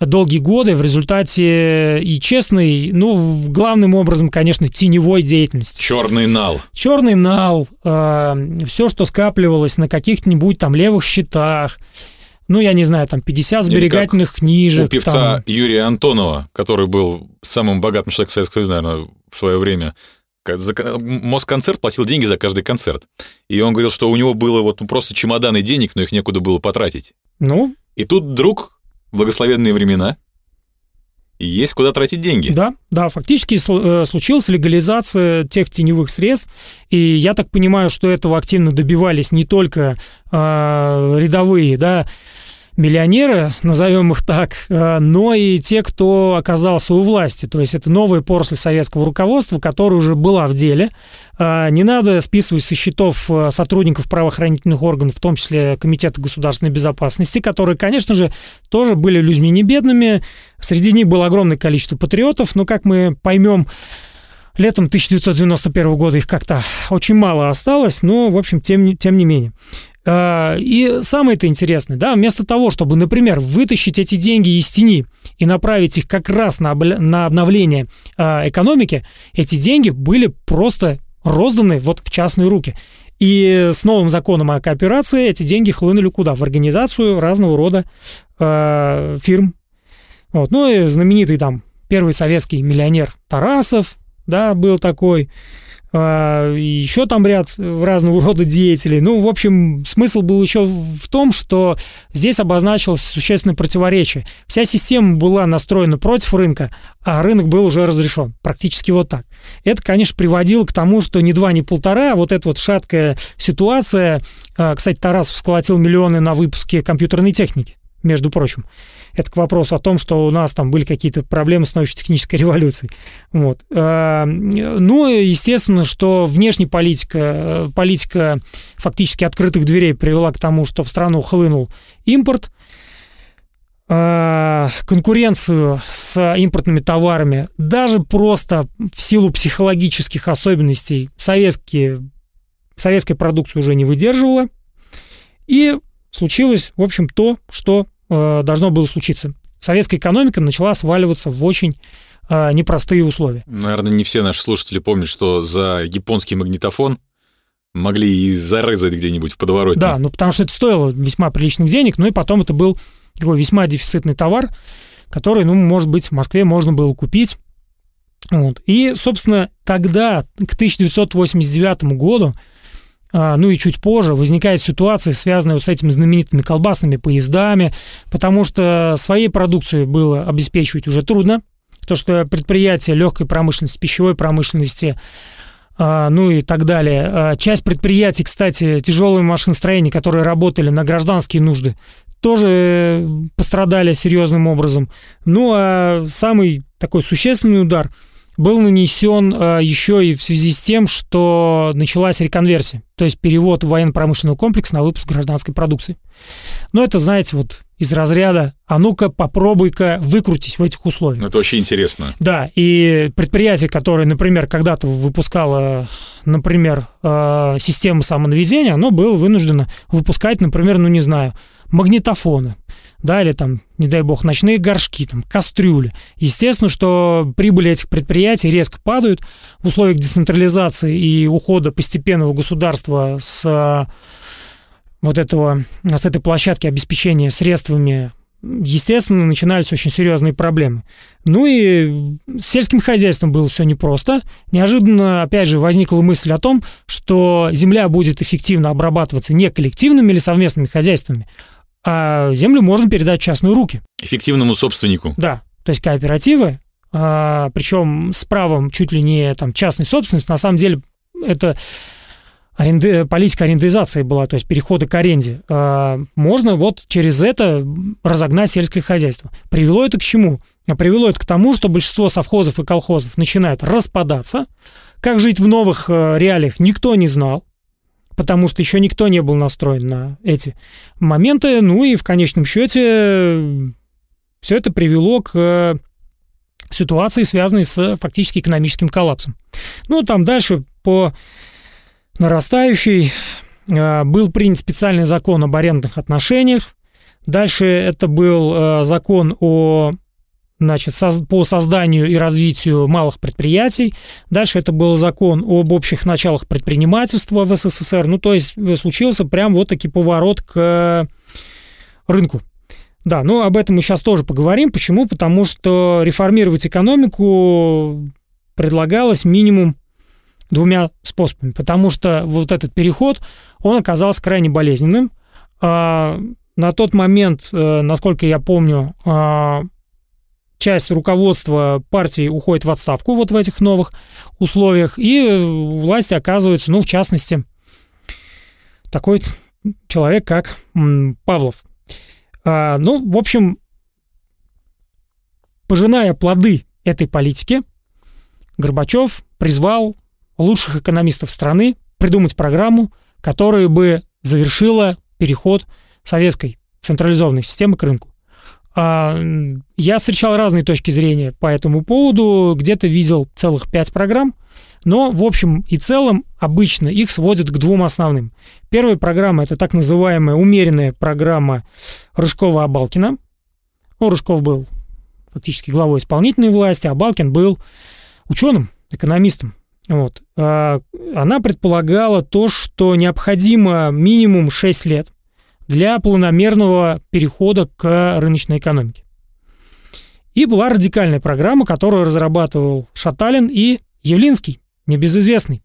долгие годы в результате и честной, ну, главным образом, конечно, теневой деятельности. Черный нал. Черный нал, э, все, что скапливалось на каких-нибудь там левых счетах, ну, я не знаю, там 50 сберегательных книжек. У певца там... Юрия Антонова, который был самым богатым человеком Советского Союза, наверное, в свое время, за, Москонцерт платил деньги за каждый концерт. И он говорил, что у него было вот ну, просто чемоданы денег, но их некуда было потратить. Ну? И тут вдруг, благословенные времена, и есть куда тратить деньги. Да, да, фактически э, случилась легализация тех теневых средств, и я так понимаю, что этого активно добивались не только э, рядовые, да, миллионеры, назовем их так, э, но и те, кто оказался у власти. То есть это новая поросль советского руководства, которая уже была в деле. Э, не надо списывать со счетов э, сотрудников правоохранительных органов, в том числе Комитета государственной безопасности, которые, конечно же, тоже были людьми не бедными. Среди них было огромное количество патриотов, но, как мы поймем, Летом 1991 года их как-то очень мало осталось, но, в общем, тем, тем не менее. А, и самое это интересное, да, вместо того, чтобы, например, вытащить эти деньги из тени и направить их как раз на, на обновление а, экономики, эти деньги были просто розданы вот в частные руки. И с новым законом о кооперации эти деньги хлынули куда? В организацию разного рода э, фирм. Вот. Ну и знаменитый там первый советский миллионер Тарасов, да, был такой. А, еще там ряд разного рода деятелей. Ну, в общем, смысл был еще в том, что здесь обозначилось существенное противоречие. Вся система была настроена против рынка, а рынок был уже разрешен. Практически вот так. Это, конечно, приводило к тому, что ни два, ни полтора, а вот эта вот шаткая ситуация. А, кстати, Тарасов сколотил миллионы на выпуске компьютерной техники, между прочим. Это к вопросу о том, что у нас там были какие-то проблемы с научно-технической революцией. Вот. А, ну, естественно, что внешняя политика, политика фактически открытых дверей привела к тому, что в страну хлынул импорт, а, конкуренцию с импортными товарами, даже просто в силу психологических особенностей советские, советская продукция уже не выдерживала. И случилось, в общем, то, что Э, должно было случиться. Советская экономика начала сваливаться в очень э, непростые условия. Наверное, не все наши слушатели помнят, что за японский магнитофон могли и зарызать где-нибудь в подворотне. Да, ну потому что это стоило весьма приличных денег, ну и потом это был такой весьма дефицитный товар, который, ну, может быть, в Москве можно было купить. Вот. И, собственно, тогда, к 1989 году, ну и чуть позже возникает ситуация, связанная вот с этими знаменитыми колбасными поездами, потому что своей продукцией было обеспечивать уже трудно, то что предприятия легкой промышленности, пищевой промышленности, а, ну и так далее. А, часть предприятий, кстати, тяжелые машиностроения, которые работали на гражданские нужды, тоже пострадали серьезным образом. Ну а самый такой существенный удар – был нанесен э, еще и в связи с тем, что началась реконверсия, то есть перевод в военно-промышленный комплекс на выпуск гражданской продукции. Но это, знаете, вот из разряда «а ну-ка, попробуй-ка выкрутись в этих условиях». Это очень интересно. Да, и предприятие, которое, например, когда-то выпускало, например, э, систему самонаведения, оно было вынуждено выпускать, например, ну не знаю, магнитофоны, да, или там, не дай бог, ночные горшки, там, кастрюли. Естественно, что прибыли этих предприятий резко падают в условиях децентрализации и ухода постепенного государства с вот этого, с этой площадки обеспечения средствами естественно, начинались очень серьезные проблемы. Ну и с сельским хозяйством было все непросто. Неожиданно, опять же, возникла мысль о том, что земля будет эффективно обрабатываться не коллективными или совместными хозяйствами, а землю можно передать в частные руки. Эффективному собственнику. Да, то есть кооперативы, а, причем с правом чуть ли не там частной собственности, на самом деле это аренды, политика арендизации была, то есть перехода к аренде. А, можно вот через это разогнать сельское хозяйство. Привело это к чему? А привело это к тому, что большинство совхозов и колхозов начинает распадаться. Как жить в новых э, реалиях, никто не знал потому что еще никто не был настроен на эти моменты. Ну и в конечном счете все это привело к ситуации, связанной с фактически экономическим коллапсом. Ну, там дальше по нарастающей э, был принят специальный закон об арендных отношениях. Дальше это был э, закон о значит, по созданию и развитию малых предприятий. Дальше это был закон об общих началах предпринимательства в СССР. Ну, то есть э, случился прям вот таки поворот к рынку. Да, ну об этом мы сейчас тоже поговорим. Почему? Потому что реформировать экономику предлагалось минимум двумя способами. Потому что вот этот переход, он оказался крайне болезненным. А, на тот момент, э, насколько я помню, а, часть руководства партии уходит в отставку вот в этих новых условиях, и власти оказываются, ну, в частности, такой человек, как Павлов. А, ну, в общем, пожиная плоды этой политики, Горбачев призвал лучших экономистов страны придумать программу, которая бы завершила переход советской централизованной системы к рынку. А, я встречал разные точки зрения по этому поводу, где-то видел целых пять программ, но в общем и целом обычно их сводят к двум основным. Первая программа – это так называемая умеренная программа Рыжкова-Абалкина. Ну, Рыжков был фактически главой исполнительной власти, а Балкин был ученым, экономистом. Вот. А, она предполагала то, что необходимо минимум 6 лет для планомерного перехода к рыночной экономике. И была радикальная программа, которую разрабатывал Шаталин и Явлинский, небезызвестный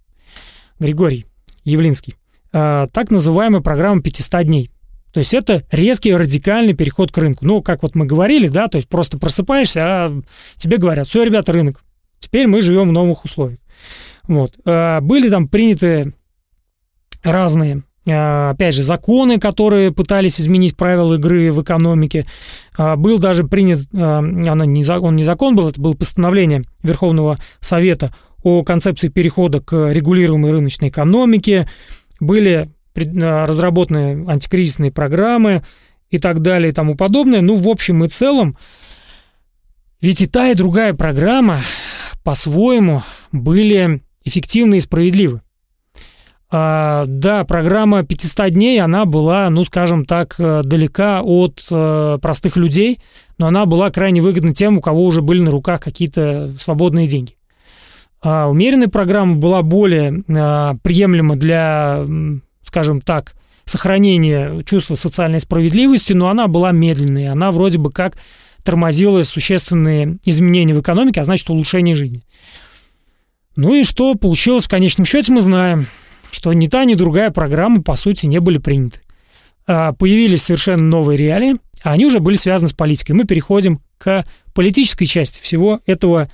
Григорий Явлинский. А, так называемая программа 500 дней. То есть это резкий радикальный переход к рынку. Ну, как вот мы говорили, да, то есть просто просыпаешься, а тебе говорят, все, ребята, рынок. Теперь мы живем в новых условиях. Вот. А, были там приняты разные опять же, законы, которые пытались изменить правила игры в экономике. А, был даже принят, оно не, он не закон был, это было постановление Верховного Совета о концепции перехода к регулируемой рыночной экономике. Были разработаны антикризисные программы и так далее и тому подобное. Ну, в общем и целом, ведь и та, и другая программа по-своему были эффективны и справедливы. А, да, программа 500 дней, она была, ну, скажем так, э, далека от э, простых людей, но она была крайне выгодна тем, у кого уже были на руках какие-то свободные деньги. А умеренная программа была более а, приемлема для, скажем так, сохранения чувства социальной справедливости, но она была медленной, она вроде бы как тормозила существенные изменения в экономике, а значит улучшение жизни. Ну и что получилось в конечном счете, мы знаем что ни та, ни другая программа, по сути, не были приняты. А, появились совершенно новые реалии, а они уже были связаны с политикой. Мы переходим к политической части всего этого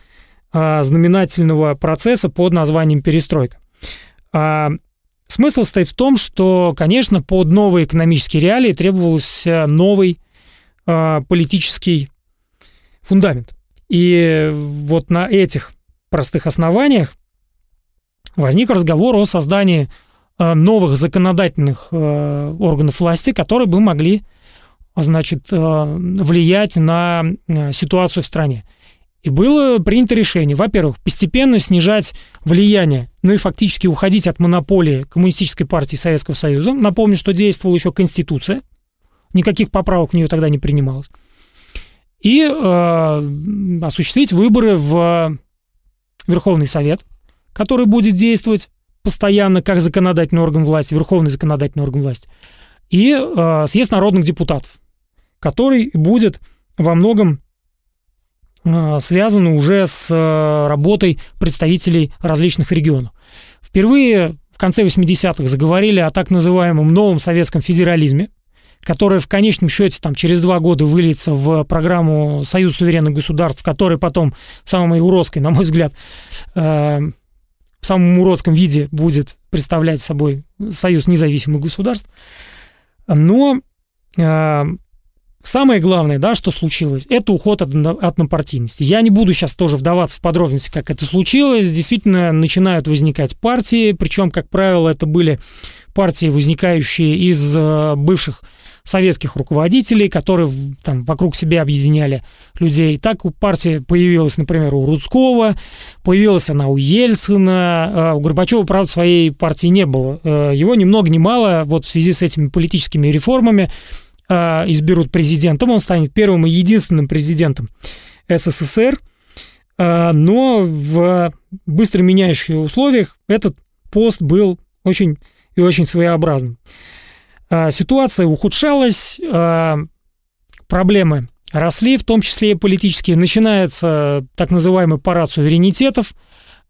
а, знаменательного процесса под названием перестройка. А, смысл стоит в том, что, конечно, под новые экономические реалии требовался новый политический фундамент. И вот на этих простых основаниях возник разговор о создании э, новых законодательных э, органов власти, которые бы могли значит, э, влиять на ситуацию в стране. И было принято решение, во-первых, постепенно снижать влияние, ну и фактически уходить от монополии Коммунистической партии Советского Союза. Напомню, что действовала еще Конституция, никаких поправок в нее тогда не принималось. И э, осуществить выборы в Верховный Совет – который будет действовать постоянно как законодательный орган власти, верховный законодательный орган власти, и э, съезд народных депутатов, который будет во многом э, связан уже с э, работой представителей различных регионов. Впервые в конце 80-х заговорили о так называемом новом советском федерализме, который в конечном счете там, через два года выльется в программу Союз суверенных государств, который потом самой уродской, на мой взгляд, в самом уродском виде будет представлять собой союз независимых государств. Но э, самое главное, да, что случилось, это уход от, однопартийности. Я не буду сейчас тоже вдаваться в подробности, как это случилось. Действительно, начинают возникать партии, причем, как правило, это были партии, возникающие из э, бывших советских руководителей, которые там вокруг себя объединяли людей. Так у партии появилась, например, у Рудского, появилась она у Ельцина, а у Горбачева, правда, своей партии не было. Э, его ни много ни мало вот в связи с этими политическими реформами изберут президентом, он станет первым и единственным президентом СССР, а, но в быстро меняющихся условиях этот пост был очень и очень своеобразным. А, ситуация ухудшалась, проблемы росли, в том числе и политические. Начинается так называемый парад суверенитетов.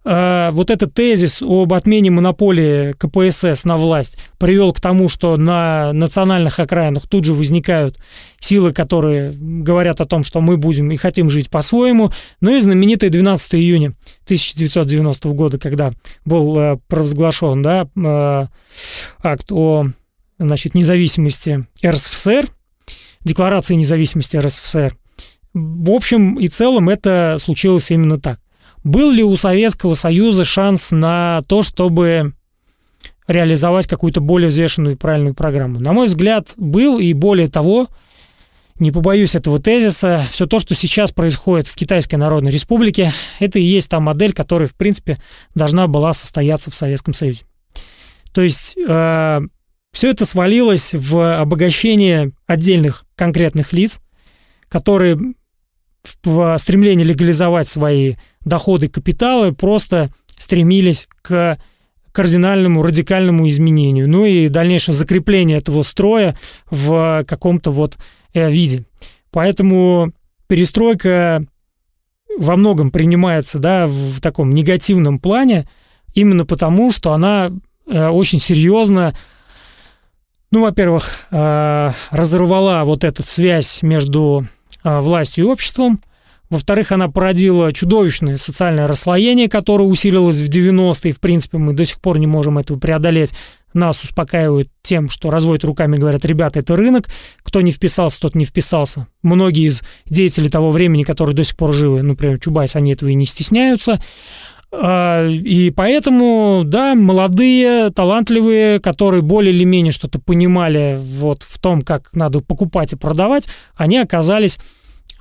Э, вот этот тезис об отмене монополии КПСС на власть привел к тому, что на национальных окраинах тут же возникают силы, которые говорят о том, что мы будем и хотим жить по-своему. Ну и знаменитый 12 июня 1990 года, когда был э, провозглашен да, э, акт о значит, независимости РСФСР, Декларации независимости РСФСР. В общем и целом это случилось именно так. Был ли у Советского Союза шанс на то, чтобы реализовать какую-то более взвешенную и правильную программу? На мой взгляд, был, и более того, не побоюсь этого тезиса, все то, что сейчас происходит в Китайской Народной Республике, это и есть та модель, которая, в принципе, должна была состояться в Советском Союзе. То есть э, все это свалилось в обогащение отдельных конкретных лиц, которые стремлении легализовать свои доходы капиталы просто стремились к кардинальному, радикальному изменению, ну и дальнейшее закрепление этого строя в каком-то вот э, виде. Поэтому перестройка во многом принимается да, в таком негативном плане, именно потому, что она э, очень серьезно ну, во-первых, э, разорвала вот эту связь между э, властью и обществом. Во-вторых, она породила чудовищное социальное расслоение, которое усилилось в 90-е. В принципе, мы до сих пор не можем этого преодолеть. Нас успокаивают тем, что разводят руками, говорят, ребята, это рынок. Кто не вписался, тот не вписался. Многие из деятелей того времени, которые до сих пор живы, например, Чубайс, они этого и не стесняются. А, и поэтому, да, молодые, талантливые, которые более или менее что-то понимали вот в том, как надо покупать и продавать, они оказались,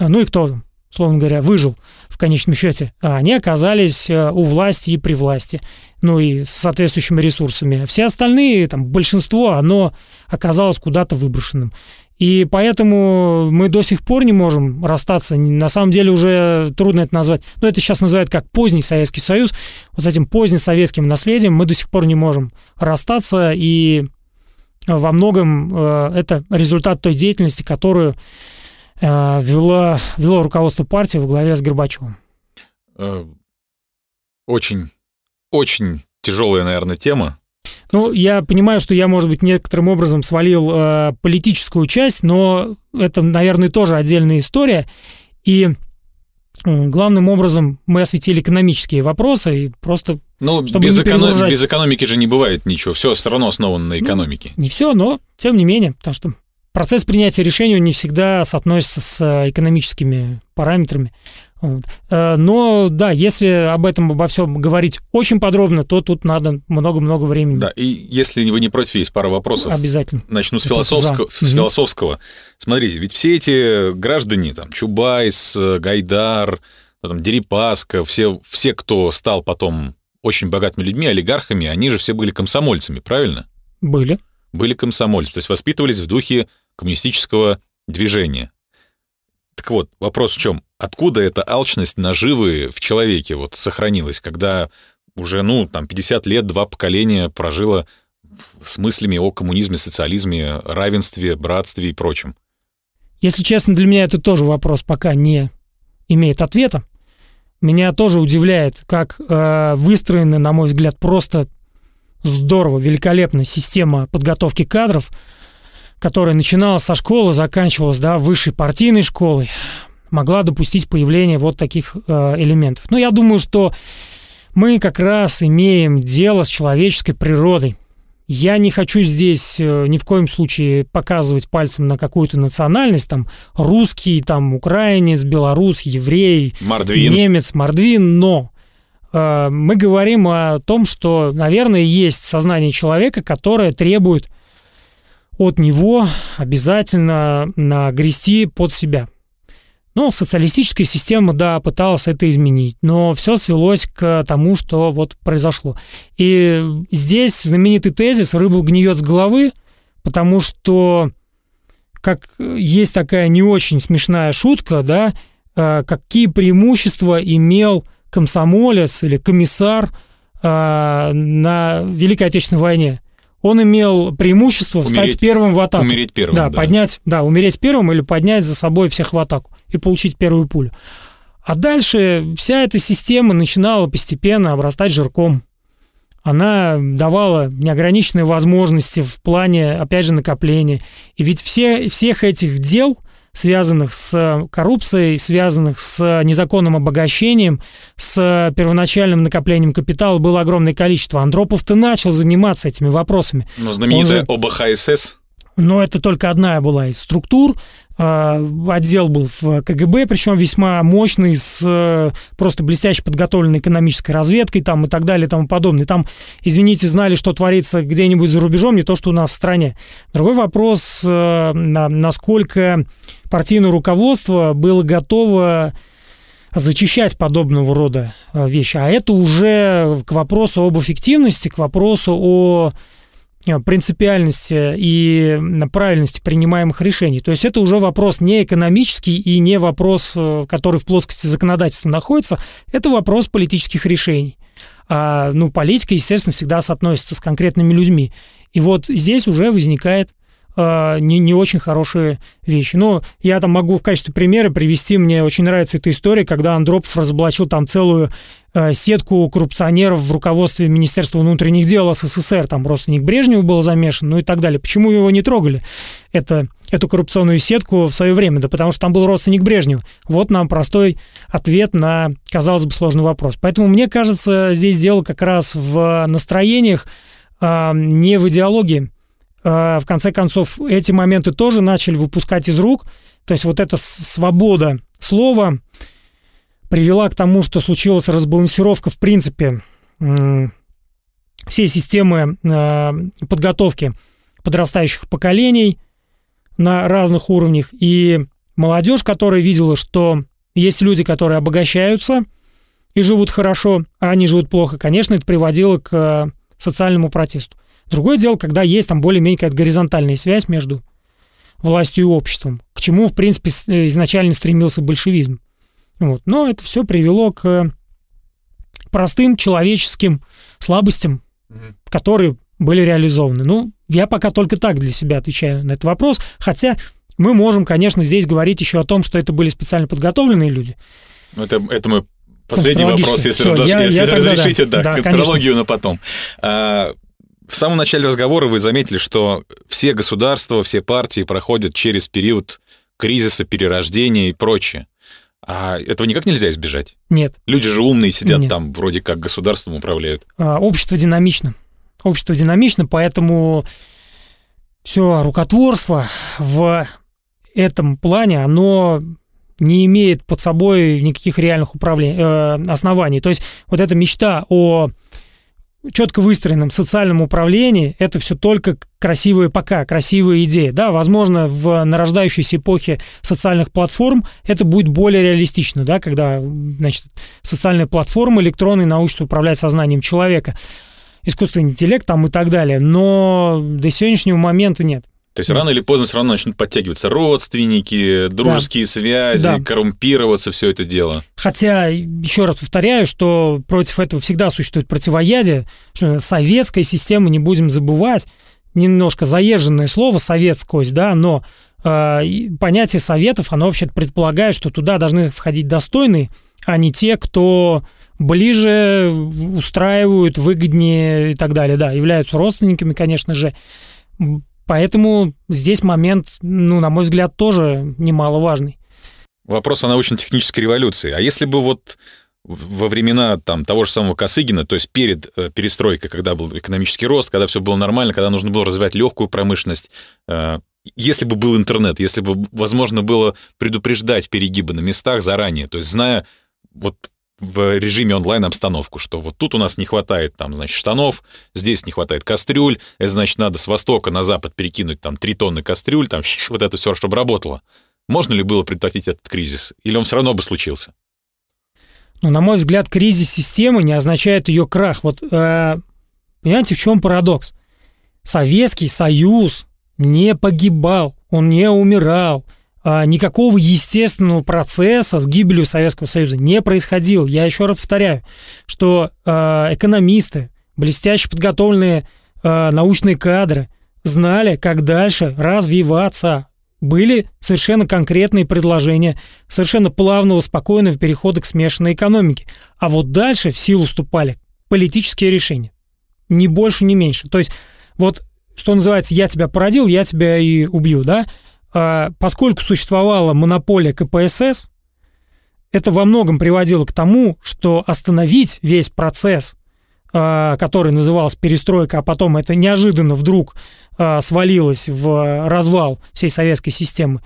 ну и кто, словно говоря, выжил в конечном счете, а они оказались э, у власти и при власти, ну и с соответствующими ресурсами. Все остальные, там, большинство, оно оказалось куда-то выброшенным. И поэтому мы до сих пор не можем расстаться. На самом деле уже трудно это назвать. Но это сейчас называют как поздний Советский Союз. Вот с этим поздним советским наследием мы до сих пор не можем расстаться. И во многом э, это результат той деятельности, которую э, вело, вело руководство партии во главе с Горбачевым. Э, очень, очень тяжелая, наверное, тема. Ну, я понимаю, что я, может быть, некоторым образом свалил э, политическую часть, но это, наверное, тоже отдельная история. И э, главным образом мы осветили экономические вопросы и просто ну, чтобы без, не эконом... без экономики же не бывает ничего, все все равно основано на ну, экономике. Ну, не все, но тем не менее, потому что процесс принятия решений не всегда соотносится с э, экономическими параметрами. Вот. Э, но да, если об этом обо всем говорить очень подробно, то тут надо много-много времени. Да, и если вы не против, есть пара вопросов. Обязательно. Начну с философского. С философского. Смотрите, ведь все эти граждане, там, Чубайс, Гайдар, потом Дерипаска, все, все, кто стал потом очень богатыми людьми, олигархами, они же все были комсомольцами, правильно? Были. Были комсомольцы, то есть воспитывались в духе коммунистического движения. Так вот, вопрос в чем? Откуда эта алчность наживы в человеке вот сохранилась, когда уже, ну, там, 50 лет, два поколения прожило с мыслями о коммунизме, социализме, равенстве, братстве и прочем? Если честно, для меня это тоже вопрос пока не имеет ответа. Меня тоже удивляет, как э, выстроена, на мой взгляд, просто здорово, великолепная система подготовки кадров – которая начиналась со школы, заканчивалась да, высшей партийной школой, могла допустить появление вот таких э, элементов. Но я думаю, что мы как раз имеем дело с человеческой природой. Я не хочу здесь э, ни в коем случае показывать пальцем на какую-то национальность, там русский, там украинец, белорус, еврей, мордвин. немец, мордвин, но э, мы говорим о том, что, наверное, есть сознание человека, которое требует от него обязательно нагрести под себя. Ну, социалистическая система, да, пыталась это изменить, но все свелось к тому, что вот произошло. И здесь знаменитый тезис «рыба гниет с головы», потому что как есть такая не очень смешная шутка, да, э, какие преимущества имел комсомолец или комиссар э, на Великой Отечественной войне он имел преимущество умереть, стать первым в атаку. Умереть первым, да, да. поднять, да, умереть первым или поднять за собой всех в атаку и получить первую пулю. А дальше вся эта система начинала постепенно обрастать жирком. Она давала неограниченные возможности в плане, опять же, накопления. И ведь все, всех этих дел, связанных с коррупцией, связанных с незаконным обогащением, с первоначальным накоплением капитала было огромное количество. Андропов-то начал заниматься этими вопросами. Ну, знаменитая же- ОБХСС. Но это только одна была из структур. А, Отдел был в КГБ, причем весьма мощный, с э, просто блестяще подготовленной экономической разведкой там, и так далее и тому подобное. Там, извините, знали, что творится где-нибудь за рубежом, не то, что у нас в стране. Другой вопрос, э, на- насколько партийное руководство было готово зачищать подобного рода э, вещи. А это уже к вопросу об эффективности, к вопросу о э, принципиальности и правильности принимаемых решений. То есть это уже вопрос не экономический и не вопрос, э, который в плоскости законодательства находится, это вопрос политических решений. А, ну, политика, естественно, всегда соотносится с конкретными людьми. И вот здесь уже возникает э, не, не очень хорошие вещи. Но я там могу в качестве примера привести, мне очень нравится эта история, когда Андропов разоблачил там целую э, сетку коррупционеров в руководстве Министерства внутренних дел СССР, там родственник Брежнева был замешан, ну и так далее. Почему его не трогали, это, эту коррупционную сетку в свое время? Да потому что там был родственник Брежнева. Вот нам простой ответ на, казалось бы, сложный вопрос. Поэтому мне кажется, здесь дело как раз в настроениях, а, не в идеологии. А, В конце концов, эти моменты тоже начали выпускать из рук. То есть вот эта свобода слова привела к тому, что случилась разбалансировка, в принципе, всей системы а, подготовки подрастающих поколений на разных уровнях. И молодежь, которая видела, что есть люди, которые обогащаются и живут хорошо, а они живут плохо, конечно, это приводило к э, социальному протесту. Другое дело, когда есть там более-менее какая-то горизонтальная связь между властью и обществом, к чему, в принципе, э, изначально стремился большевизм. Вот. Но это все привело к простым человеческим слабостям, которые были реализованы. Ну, я пока только так для себя отвечаю на этот вопрос, хотя мы можем, конечно, здесь говорить еще о том, что это были специально подготовленные люди. Это, это мой последний вопрос, если, Всё, разош- я- если я тогда да. разрешите, да, конспирологию на потом. А, в самом начале разговора вы заметили, что все государства, все партии проходят через период кризиса, перерождения и прочее. А этого никак нельзя избежать. Нет. Люди же умные сидят Нет. там, вроде как государством управляют. А, общество динамично. Общество динамично, поэтому все рукотворство в этом плане, оно не имеет под собой никаких реальных управле- э, оснований. То есть вот эта мечта о четко выстроенном социальном управлении, это все только красивые пока, красивые идеи. Да, возможно, в нарождающейся эпохе социальных платформ это будет более реалистично, да, когда, значит, социальная платформа электронная научится управлять сознанием человека, искусственный интеллект там и так далее. Но до сегодняшнего момента нет. То есть рано или поздно все равно начнут подтягиваться родственники, дружеские связи, Да. коррумпироваться все это дело. Хотя, еще раз повторяю, что против этого всегда существует противоядие, что советская система, не будем забывать, немножко заезженное слово советскость, да, но э, понятие советов, оно вообще предполагает, что туда должны входить достойные, а не те, кто ближе устраивают, выгоднее и так далее, да, являются родственниками, конечно же. Поэтому здесь момент, ну, на мой взгляд, тоже немаловажный. Вопрос о научно-технической революции. А если бы вот во времена там, того же самого Косыгина, то есть перед э, перестройкой, когда был экономический рост, когда все было нормально, когда нужно было развивать легкую промышленность, э, если бы был интернет, если бы возможно было предупреждать перегибы на местах заранее, то есть зная вот в режиме онлайн-обстановку, что вот тут у нас не хватает там, значит, штанов, здесь не хватает кастрюль, это значит, надо с востока на запад перекинуть там 3 тонны кастрюль, там вот это все, чтобы работало. Можно ли было предотвратить этот кризис? Или он все равно бы случился? Но, на мой взгляд, кризис системы не означает ее крах. Вот э, понимаете, в чем парадокс? Советский Союз не погибал, он не умирал. А, никакого естественного процесса с гибелью Советского Союза не происходил. Я еще раз повторяю, что э, экономисты, блестяще подготовленные э, научные кадры знали, как дальше развиваться. были совершенно конкретные предложения совершенно плавного, спокойного перехода к смешанной экономике. А вот дальше в силу вступали политические решения. Ни больше, ни меньше. То есть вот, что называется, я тебя породил, я тебя и убью, да? А, поскольку существовала монополия КПСС, это во многом приводило к тому, что остановить весь процесс, а, который назывался перестройка, а потом это неожиданно вдруг а, свалилось в развал всей советской системы,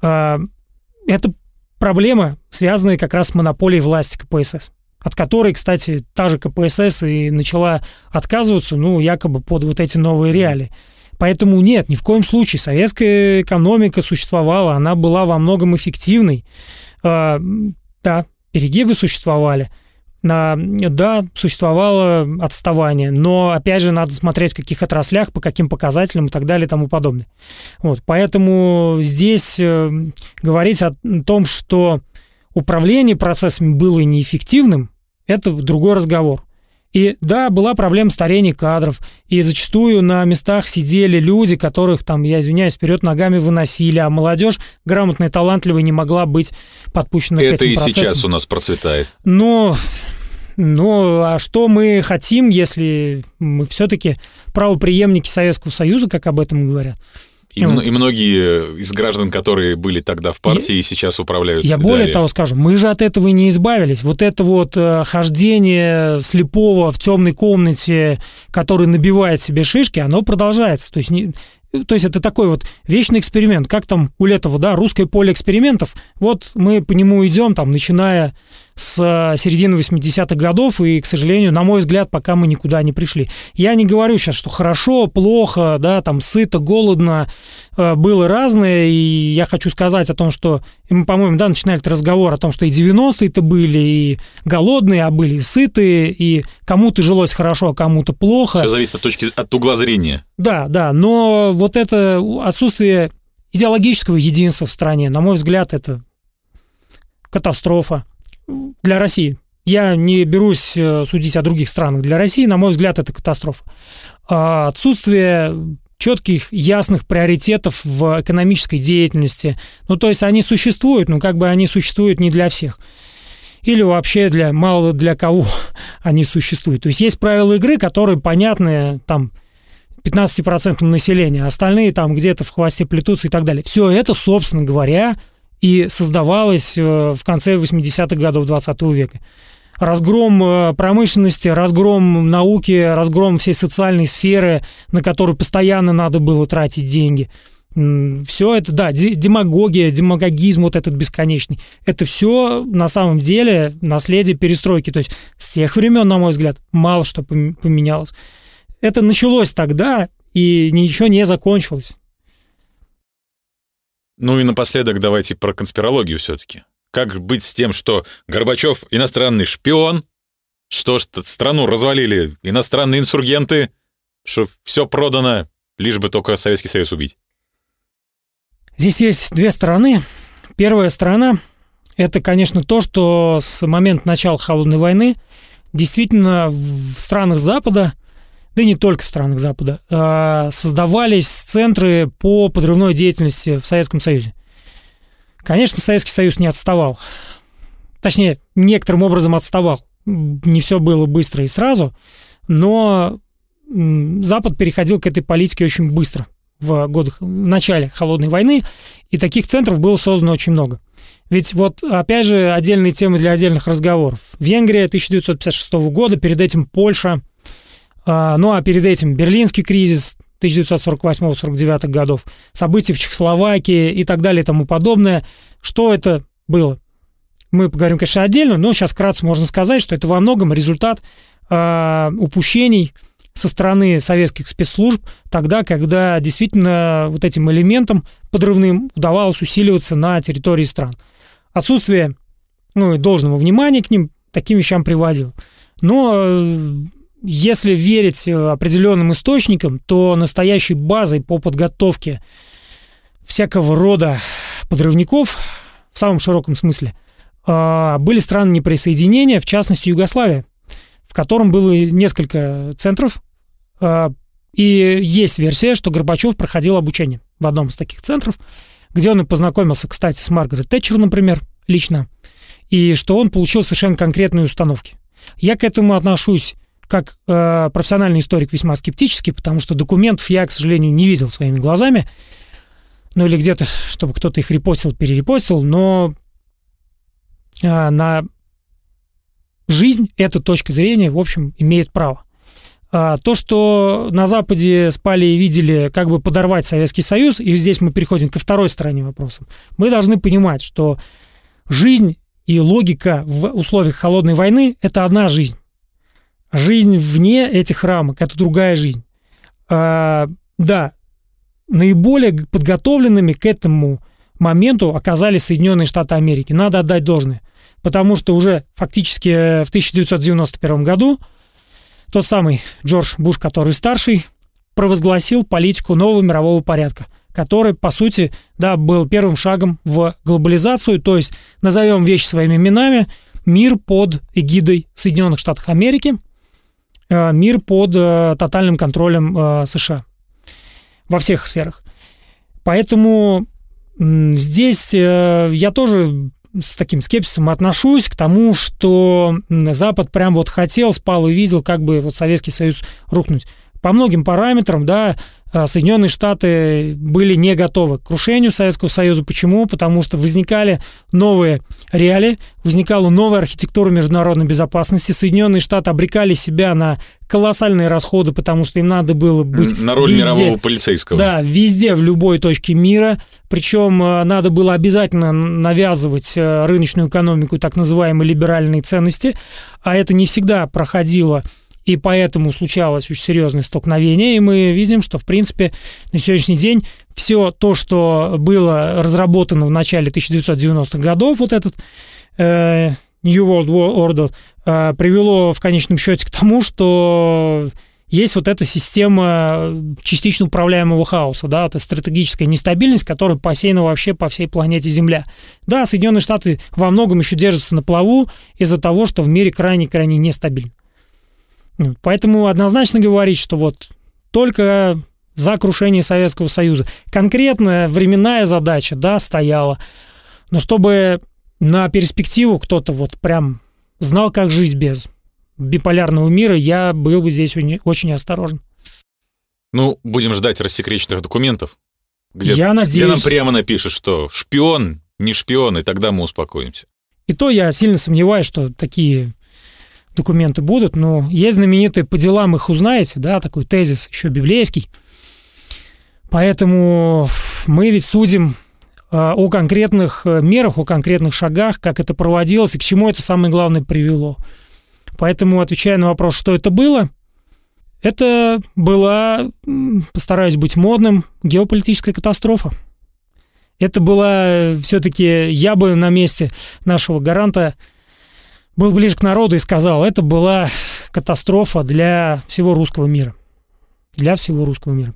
это проблема, связанная как раз с монополией власти КПСС от которой, кстати, та же КПСС и начала отказываться, ну, якобы под вот эти новые реалии. Поэтому нет, ни в коем случае. Советская экономика существовала, она была во многом эффективной. Да, перегибы существовали – да, существовало отставание, но, опять же, надо смотреть в каких отраслях, по каким показателям и так далее и тому подобное. Вот, поэтому здесь э, говорить о том, что управление процессами было неэффективным, это другой разговор. И да, была проблема старения кадров, и зачастую на местах сидели люди, которых там, я извиняюсь, вперед ногами выносили, а молодежь грамотная, талантливая не могла быть подпущена Это к этим и процессам. сейчас у нас процветает. Но, ну, а что мы хотим, если мы все-таки правоприемники Советского Союза, как об этом говорят? И, мно- и многие из граждан, которые были тогда в партии, и сейчас управляют. Я более далее. того скажу, мы же от этого и не избавились. Вот это вот э, хождение слепого в темной комнате, который набивает себе шишки, оно продолжается. То есть, не- то есть это такой вот вечный эксперимент. Как там у Летова, да, русское поле экспериментов. Вот мы по нему идем, там, начиная с э, середины 80-х годов, и, к сожалению, на мой взгляд, пока мы никуда не пришли. Я не говорю сейчас, что хорошо, плохо, да, там, сыто, голодно, э, было разное, и я хочу сказать о том, что, мы, по-моему, да, начинали этот разговор о том, что и 90-е-то были, и голодные, а были и сытые, и кому-то жилось хорошо, а кому-то плохо. Все зависит от точки, от угла зрения. Да, да, но вот это отсутствие идеологического единства в стране, на мой взгляд, это катастрофа для России. Я не берусь э, судить о других странах. Для России, на мой взгляд, это катастрофа. А Отсутствие четких, ясных приоритетов в экономической деятельности. Ну, то есть они существуют, но как бы они существуют не для всех. Или вообще для мало для кого они существуют. То есть есть правила игры, которые понятны там 15% населения, а остальные там где-то в хвосте плетутся и так далее. Все это, собственно говоря, и создавалось э, в конце 80-х годов 20 века. Разгром э, промышленности, разгром науки, разгром всей социальной сферы, на которую постоянно надо было тратить деньги. Все это, да, де- демагогия, демагогизм вот этот бесконечный. Это все на самом деле наследие перестройки. То есть с тех времен, на мой взгляд, мало что пом- поменялось. Это началось тогда, и ничего не закончилось. Ну и напоследок давайте про конспирологию все-таки. Как быть с тем, что Горбачев иностранный шпион, что страну развалили иностранные инсургенты, что все продано, лишь бы только Советский Союз убить. Здесь есть две стороны. Первая сторона – это, конечно, то, что с момента начала Холодной войны действительно в странах Запада, да и не только в странах Запада, э, создавались центры по подрывной деятельности в Советском Союзе. Конечно, Советский Союз не отставал. Точнее, некоторым образом отставал. Не все было быстро и сразу, но Запад переходил к этой политике очень быстро в годах, в начале Холодной войны, и таких центров было создано очень много. Ведь вот, опять же, отдельные темы для отдельных разговоров. Венгрия 1956 года, перед этим Польша, а, ну а перед этим Берлинский кризис 1948-49 годов, события в Чехословакии и так далее и тому подобное. Что это было? Мы поговорим, конечно, отдельно, но сейчас вкратце можно сказать, что это во многом результат а, упущений со стороны советских спецслужб тогда, когда действительно вот этим элементам подрывным удавалось усиливаться на территории стран. Отсутствие ну, должного внимания к ним таким вещам приводило. Но э, если верить э, определенным источникам, то настоящей базой по подготовке всякого рода подрывников в самом широком смысле э, были страны неприсоединения, в частности Югославия, в котором было несколько центров, э, и есть версия, что Горбачев проходил обучение в одном из таких центров, где он и познакомился, кстати, с Маргарет Тэтчер, например, лично, и что он получил совершенно конкретные установки. Я к этому отношусь как э, профессиональный историк весьма скептически, потому что документов я, к сожалению, не видел своими глазами, ну или где-то, чтобы кто-то их репостил, перерепостил, но э, на жизнь эта точка зрения, в общем, имеет право. А, то, что на Западе спали и видели, как бы подорвать Советский Союз, и здесь мы переходим ко второй стороне вопроса, мы должны понимать, что жизнь и логика в условиях холодной войны – это одна жизнь. Жизнь вне этих рамок – это другая жизнь. А, да, наиболее подготовленными к этому моменту оказались Соединенные Штаты Америки. Надо отдать должное. Потому что уже фактически в 1991 году тот самый Джордж Буш, который старший, провозгласил политику нового мирового порядка, который, по сути, да, был первым шагом в глобализацию, то есть, назовем вещи своими именами, мир под эгидой Соединенных Штатов Америки, э, мир под э, тотальным контролем э, США во всех сферах. Поэтому здесь я тоже с таким скепсисом отношусь к тому, что Запад прям вот хотел, спал и видел, как бы вот Советский Союз рухнуть. По многим параметрам, да, Соединенные Штаты были не готовы к крушению Советского Союза. Почему? Потому что возникали новые реалии, возникала новая архитектура международной безопасности. Соединенные Штаты обрекали себя на колоссальные расходы, потому что им надо было быть на роль везде, мирового полицейского. Да, везде, в любой точке мира. Причем а, надо было обязательно навязывать а, рыночную экономику так называемые либеральные ценности, а это не всегда проходило и поэтому случалось очень серьезное столкновение, и мы видим, что, в принципе, на сегодняшний день все то, что было разработано в начале 1990-х годов, вот этот э, New World Order, э, привело в конечном счете к тому, что есть вот эта система частично управляемого хаоса, да, это стратегическая нестабильность, которая посеяна вообще по всей планете Земля. Да, Соединенные Штаты во многом еще держатся на плаву из-за того, что в мире крайне-крайне нестабильно. Поэтому однозначно говорить, что вот только за крушение Советского Союза. Конкретная временная задача, да, стояла. Но чтобы на перспективу кто-то вот прям знал, как жить без биполярного мира, я был бы здесь очень, очень осторожен. Ну, будем ждать рассекреченных документов. Где, я надеюсь. Где нам прямо напишут, что шпион, не шпион, и тогда мы успокоимся. И то я сильно сомневаюсь, что такие документы будут, но есть знаменитые «по делам их узнаете», да, такой тезис еще библейский. Поэтому мы ведь судим э, о конкретных э, мерах, о конкретных шагах, как это проводилось и к чему это самое главное привело. Поэтому, отвечая на вопрос, что это было, это была, постараюсь быть модным, геополитическая катастрофа. Это была э, все-таки, я бы на месте нашего гаранта был ближе к народу и сказал, это была катастрофа для всего русского мира. Для всего русского мира.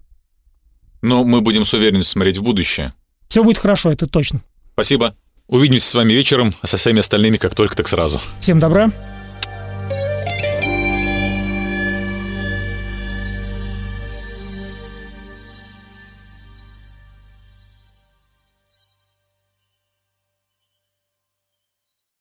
Но мы будем с уверенностью смотреть в будущее. Все будет хорошо, это точно. Спасибо. Увидимся с вами вечером, а со всеми остальными как только, так сразу. Всем добра.